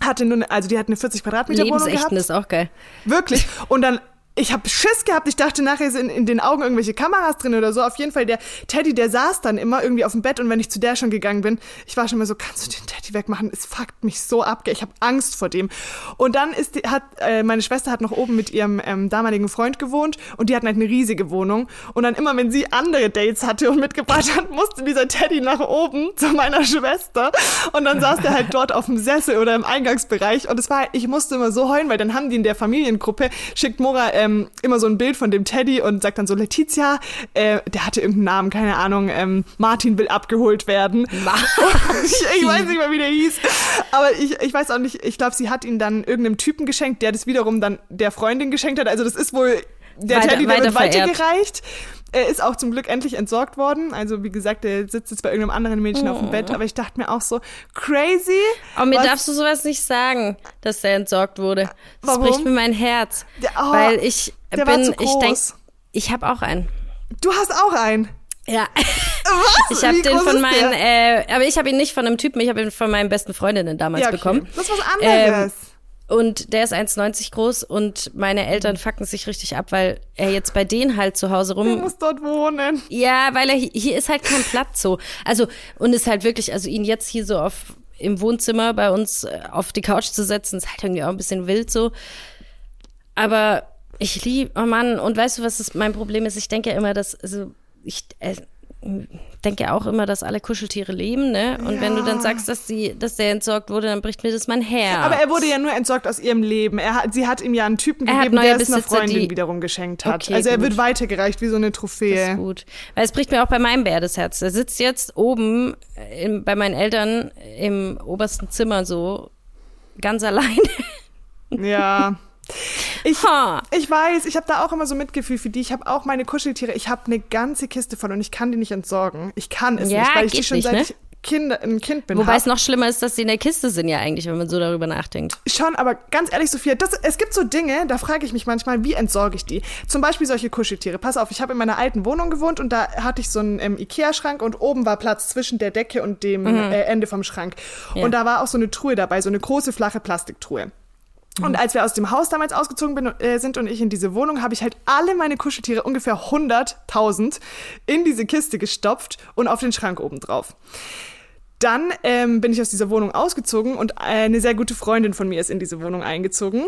hatte nur, eine, also die hat eine 40 Quadratmeter Wohnung gehabt. Lebensechten ist auch geil. Wirklich. Und dann, ich habe Schiss gehabt. Ich dachte nachher sind in den Augen irgendwelche Kameras drin oder so. Auf jeden Fall, der Teddy, der saß dann immer irgendwie auf dem Bett. Und wenn ich zu der schon gegangen bin, ich war schon mal so, kannst du den Teddy wegmachen? Es fuckt mich so ab. Ich habe Angst vor dem. Und dann ist die, hat äh, meine Schwester hat noch oben mit ihrem ähm, damaligen Freund gewohnt. Und die hatten halt eine riesige Wohnung. Und dann immer, wenn sie andere Dates hatte und mitgebracht hat, musste dieser Teddy nach oben zu meiner Schwester. Und dann saß der halt dort auf dem Sessel oder im Eingangsbereich. Und es war, ich musste immer so heulen, weil dann haben die in der Familiengruppe, schickt Mora ähm, immer so ein Bild von dem Teddy und sagt dann so, Letizia, äh, der hatte irgendeinen Namen, keine Ahnung, ähm, Martin will abgeholt werden. ich, ich weiß nicht mehr, wie der hieß. Aber ich, ich weiß auch nicht, ich glaube, sie hat ihn dann irgendeinem Typen geschenkt, der das wiederum dann der Freundin geschenkt hat. Also das ist wohl der Weiter- Teddy, der wird weiter vererbt. Er ist auch zum Glück endlich entsorgt worden. Also wie gesagt, der sitzt jetzt bei irgendeinem anderen Mädchen auf dem Bett. Aber ich dachte mir auch so, crazy. Aber mir was- darfst du sowas nicht sagen, dass der entsorgt wurde. Das Warum? bricht mir mein Herz. Der- oh, weil ich bin, ich denk, groß. ich habe auch einen. Du hast auch einen. Ja. Was? Ich habe den von meinen, äh, aber ich habe ihn nicht von einem Typen, ich habe ihn von meinen besten Freundinnen damals ja, okay. bekommen. Das ist was anderes. Und der ist 1,90 groß und meine Eltern fucken sich richtig ab, weil er jetzt bei denen halt zu Hause du rum. musst dort wohnen. Ja, weil er hi- hier ist halt kein Platz so. Also und ist halt wirklich, also ihn jetzt hier so auf im Wohnzimmer bei uns äh, auf die Couch zu setzen, ist halt irgendwie auch ein bisschen wild so. Aber ich liebe, oh Mann, und weißt du, was das mein Problem ist? Ich denke ja immer, dass, also ich äh, denke auch immer, dass alle Kuscheltiere leben, ne? Und wenn du dann sagst, dass sie, dass der entsorgt wurde, dann bricht mir das mein Herz. Aber er wurde ja nur entsorgt aus ihrem Leben. Er hat, sie hat ihm ja einen Typen Er gegeben, der es einer Freundin die- wiederum geschenkt hat. Okay, also er gut. wird weitergereicht wie so eine Das ist Trophäe. gut. Weil es bricht mir auch bei meinem Bär das Herz. Der sitzt jetzt oben im, bei meinen Eltern im obersten Zimmer so ganz allein. Ja. Ich, Ha. ich weiß, ich habe da auch immer so Mitgefühl für die. Ich habe auch meine Kuscheltiere. Ich habe eine ganze Kiste voll und ich kann die nicht entsorgen. Ich kann es Ja, nicht, weil ich die schon nicht, seit ne? ich Kinder, ein Kind bin. Wobei hab. es noch schlimmer ist, dass sie in der Kiste sind ja eigentlich, wenn man so darüber nachdenkt. Schon, aber ganz ehrlich, Sophia, das, es gibt so Dinge, da frage ich mich manchmal, wie entsorge ich die? Zum Beispiel solche Kuscheltiere. Pass auf, ich habe in meiner alten Wohnung gewohnt und da hatte ich so einen ähm, Ikea-Schrank und oben war Platz zwischen der Decke und dem äh, Ende vom Schrank. Ja. Und da war auch so eine Truhe dabei, so eine große, flache Plastiktruhe. Und als wir aus dem Haus damals ausgezogen bin, äh, sind und ich in diese Wohnung, habe ich halt alle meine Kuscheltiere, ungefähr 100.000, in diese Kiste gestopft und auf den Schrank oben drauf. Dann ähm, bin ich aus dieser Wohnung ausgezogen und eine sehr gute Freundin von mir ist in diese Wohnung eingezogen.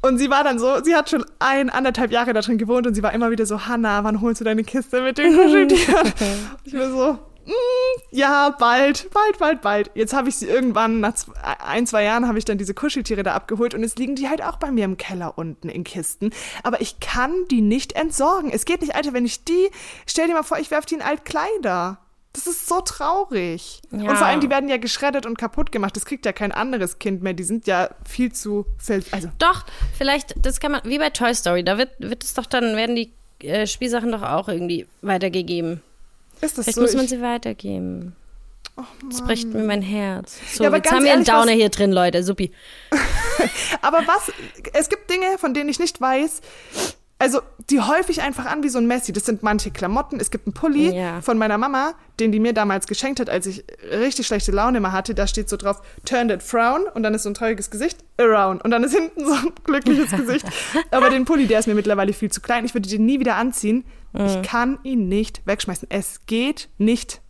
Und sie war dann so, sie hat schon ein, anderthalb Jahre da drin gewohnt und sie war immer wieder so, Hanna, wann holst du deine Kiste mit den Kuscheltieren? ich war so, ja, bald, bald, bald, bald. Jetzt habe ich sie irgendwann, nach ein, zwei Jahren habe ich dann diese Kuscheltiere da abgeholt und jetzt liegen die halt auch bei mir im Keller unten in Kisten. Aber ich kann die nicht entsorgen. Es geht nicht, Alter, wenn ich die, stell dir mal vor, ich werf die in Altkleider. Das ist so traurig. Ja. Und vor allem, die werden ja geschreddert und kaputt gemacht. Das kriegt ja kein anderes Kind mehr. Die sind ja viel zu, also, Doch, vielleicht, das kann man, wie bei Toy Story, da wird, wird es doch dann, werden die äh, Spielsachen doch auch irgendwie weitergegeben. Ist das Vielleicht so? muss man Ich- sie weitergeben. das bricht mir mein Herz. So, Ja, aber jetzt haben wir einen Downer hier drin, Leute. Supi. Aber was, es gibt Dinge, von denen ich nicht weiß, also die häufig einfach an wie so ein Messi. Das sind manche Klamotten. Es gibt einen Pulli Ja. von meiner Mama, den die mir damals geschenkt hat, als ich richtig schlechte Laune mal hatte. Da steht so drauf, turned it frown und dann ist so ein trauriges Gesicht, around. Und dann ist hinten so ein glückliches Gesicht. Aber den Pulli, der ist mir mittlerweile viel zu klein. Ich würde den nie wieder anziehen. Mhm. Ich kann ihn nicht wegschmeißen. Es geht nicht.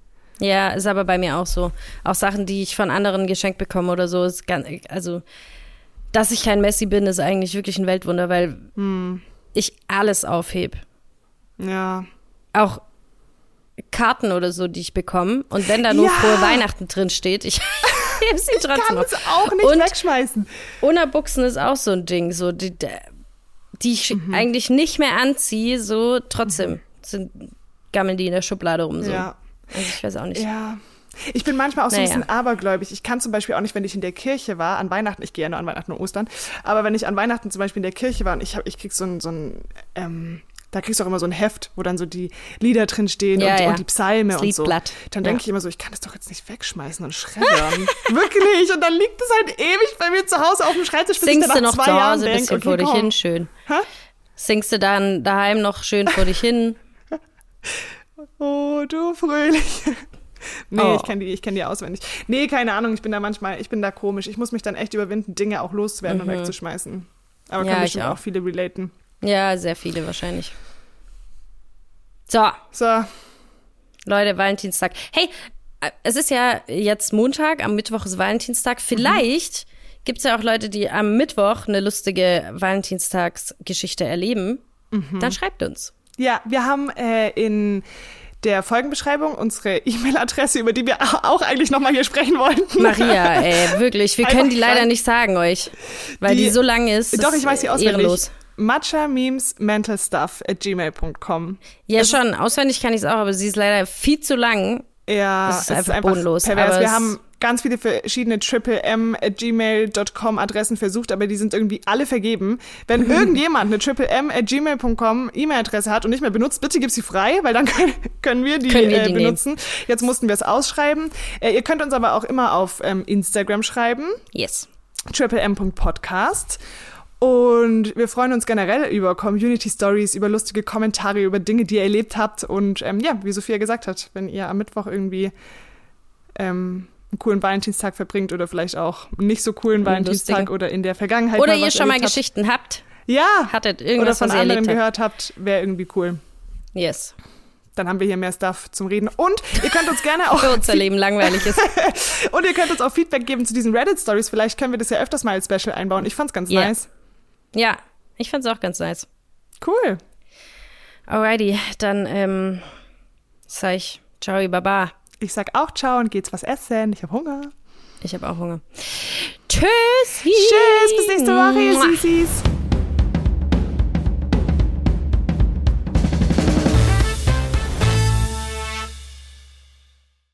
Ja, ist aber bei mir auch so. Auch Sachen, die ich von anderen geschenkt bekomme oder so, ist ganz, also, dass ich kein Messi bin, ist eigentlich wirklich ein Weltwunder, weil Hm. ich alles aufheb. Ja. Auch Karten oder so, die ich bekomme. Und wenn da nur Ja. frohe Weihnachten drin steht, ich heb sie Ich trotzdem kann auf. es auch nicht Und wegschmeißen. Unterbuchsen ist auch so ein Ding, so die, die ich Mhm. eigentlich nicht mehr anziehe, so trotzdem sind gammeln die in der Schublade rum so. Ja. Also ich weiß auch nicht. Ja. Ich bin manchmal auch so ein Naja. bisschen abergläubig. Ich kann zum Beispiel auch nicht, wenn ich in der Kirche war, an Weihnachten, ich gehe ja nur an Weihnachten und Ostern, aber wenn ich an Weihnachten zum Beispiel in der Kirche war und ich, hab, ich krieg so ein, so ein ähm, da kriegst du auch immer so ein Heft, wo dann so die Lieder drin stehen Ja, und, ja. und die Psalme Das und so. Liedblatt. Dann Ja. denke ich immer so, ich kann das doch jetzt nicht wegschmeißen und schreddern. Wirklich. Und dann liegt es halt ewig bei mir zu Hause auf dem Schreibtisch, bis Singst ich du dann nach noch zwei zu Hause ein denk, bisschen okay, vor dich komm. hin, schön. Hä? Singst du dann daheim noch schön vor dich hin? Oh, du Fröhliche. Nee, Oh. ich kenne die, ich kenn die auswendig. Nee, keine Ahnung, ich bin da manchmal, ich bin da komisch. Ich muss mich dann echt überwinden, Dinge auch loszuwerden und wegzuschmeißen. Aber Mhm. Ja, können ich bestimmt auch. auch viele relaten. Ja, sehr viele wahrscheinlich. So, So, Leute, Valentinstag. Hey, äh, es ist ja jetzt Montag, am Mittwoch ist Valentinstag. Vielleicht gibt es ja auch Leute, die am Mittwoch eine lustige Valentinstagsgeschichte erleben. Mhm. Dann schreibt uns. ja, wir haben äh, in der Folgenbeschreibung unsere E-Mail-Adresse, über die wir auch eigentlich nochmal hier sprechen wollten. Maria, ey, wirklich. Wir können die leider nicht sagen euch, weil die, Die- so lang ist. Doch, ich weiß sie auswendig. Ehrenlos. Matcha Memes Mental Stuff at gmail.com. Ja, schon. Auswendig kann ich es auch, aber sie ist leider viel zu lang. Ja, Das ist einfach bodenlos, Pervers. Wir es- haben ganz viele verschiedene triple m at gmail.com Adressen versucht, aber die sind irgendwie alle vergeben. Wenn irgendjemand eine triple m at gmail.com E-Mail-Adresse hat und nicht mehr benutzt, bitte gib sie frei, weil dann können, können wir die, Können wir äh, die nehmen. benutzen. Jetzt mussten wir es ausschreiben. Äh, ihr könnt uns aber auch immer auf ähm, Instagram schreiben, Yes. triplem.podcast. Und wir freuen uns generell über Community Stories, über lustige Kommentare, über Dinge, die ihr erlebt habt. Und ähm, ja, wie Sophia gesagt hat, wenn ihr am Mittwoch irgendwie ähm, einen coolen Valentinstag verbringt oder vielleicht auch einen nicht so coolen Valentinstag lustigen. oder in der Vergangenheit. Oder ihr schon mal habt. Geschichten habt. Ja, Hattet oder irgendwas, von was ihr anderen gehört habt, wäre irgendwie cool. Yes. Dann haben wir hier mehr Stuff zum Reden. Und ihr könnt uns gerne auch Für unser Leben langweilig ist. und ihr könnt uns auch Feedback geben zu diesen Reddit Stories. Vielleicht können wir das ja öfters mal als Special einbauen. Ich fand's ganz Ja. nice. Ja, ich fand's auch ganz nice. Cool. Alrighty, dann ähm, sag ich ciao, baba. Ich sag auch ciao und geht's was essen. Ich habe Hunger. Ich habe auch Hunger. Tschüss. Tschüss, bis nächste Woche, ihr. Süßis.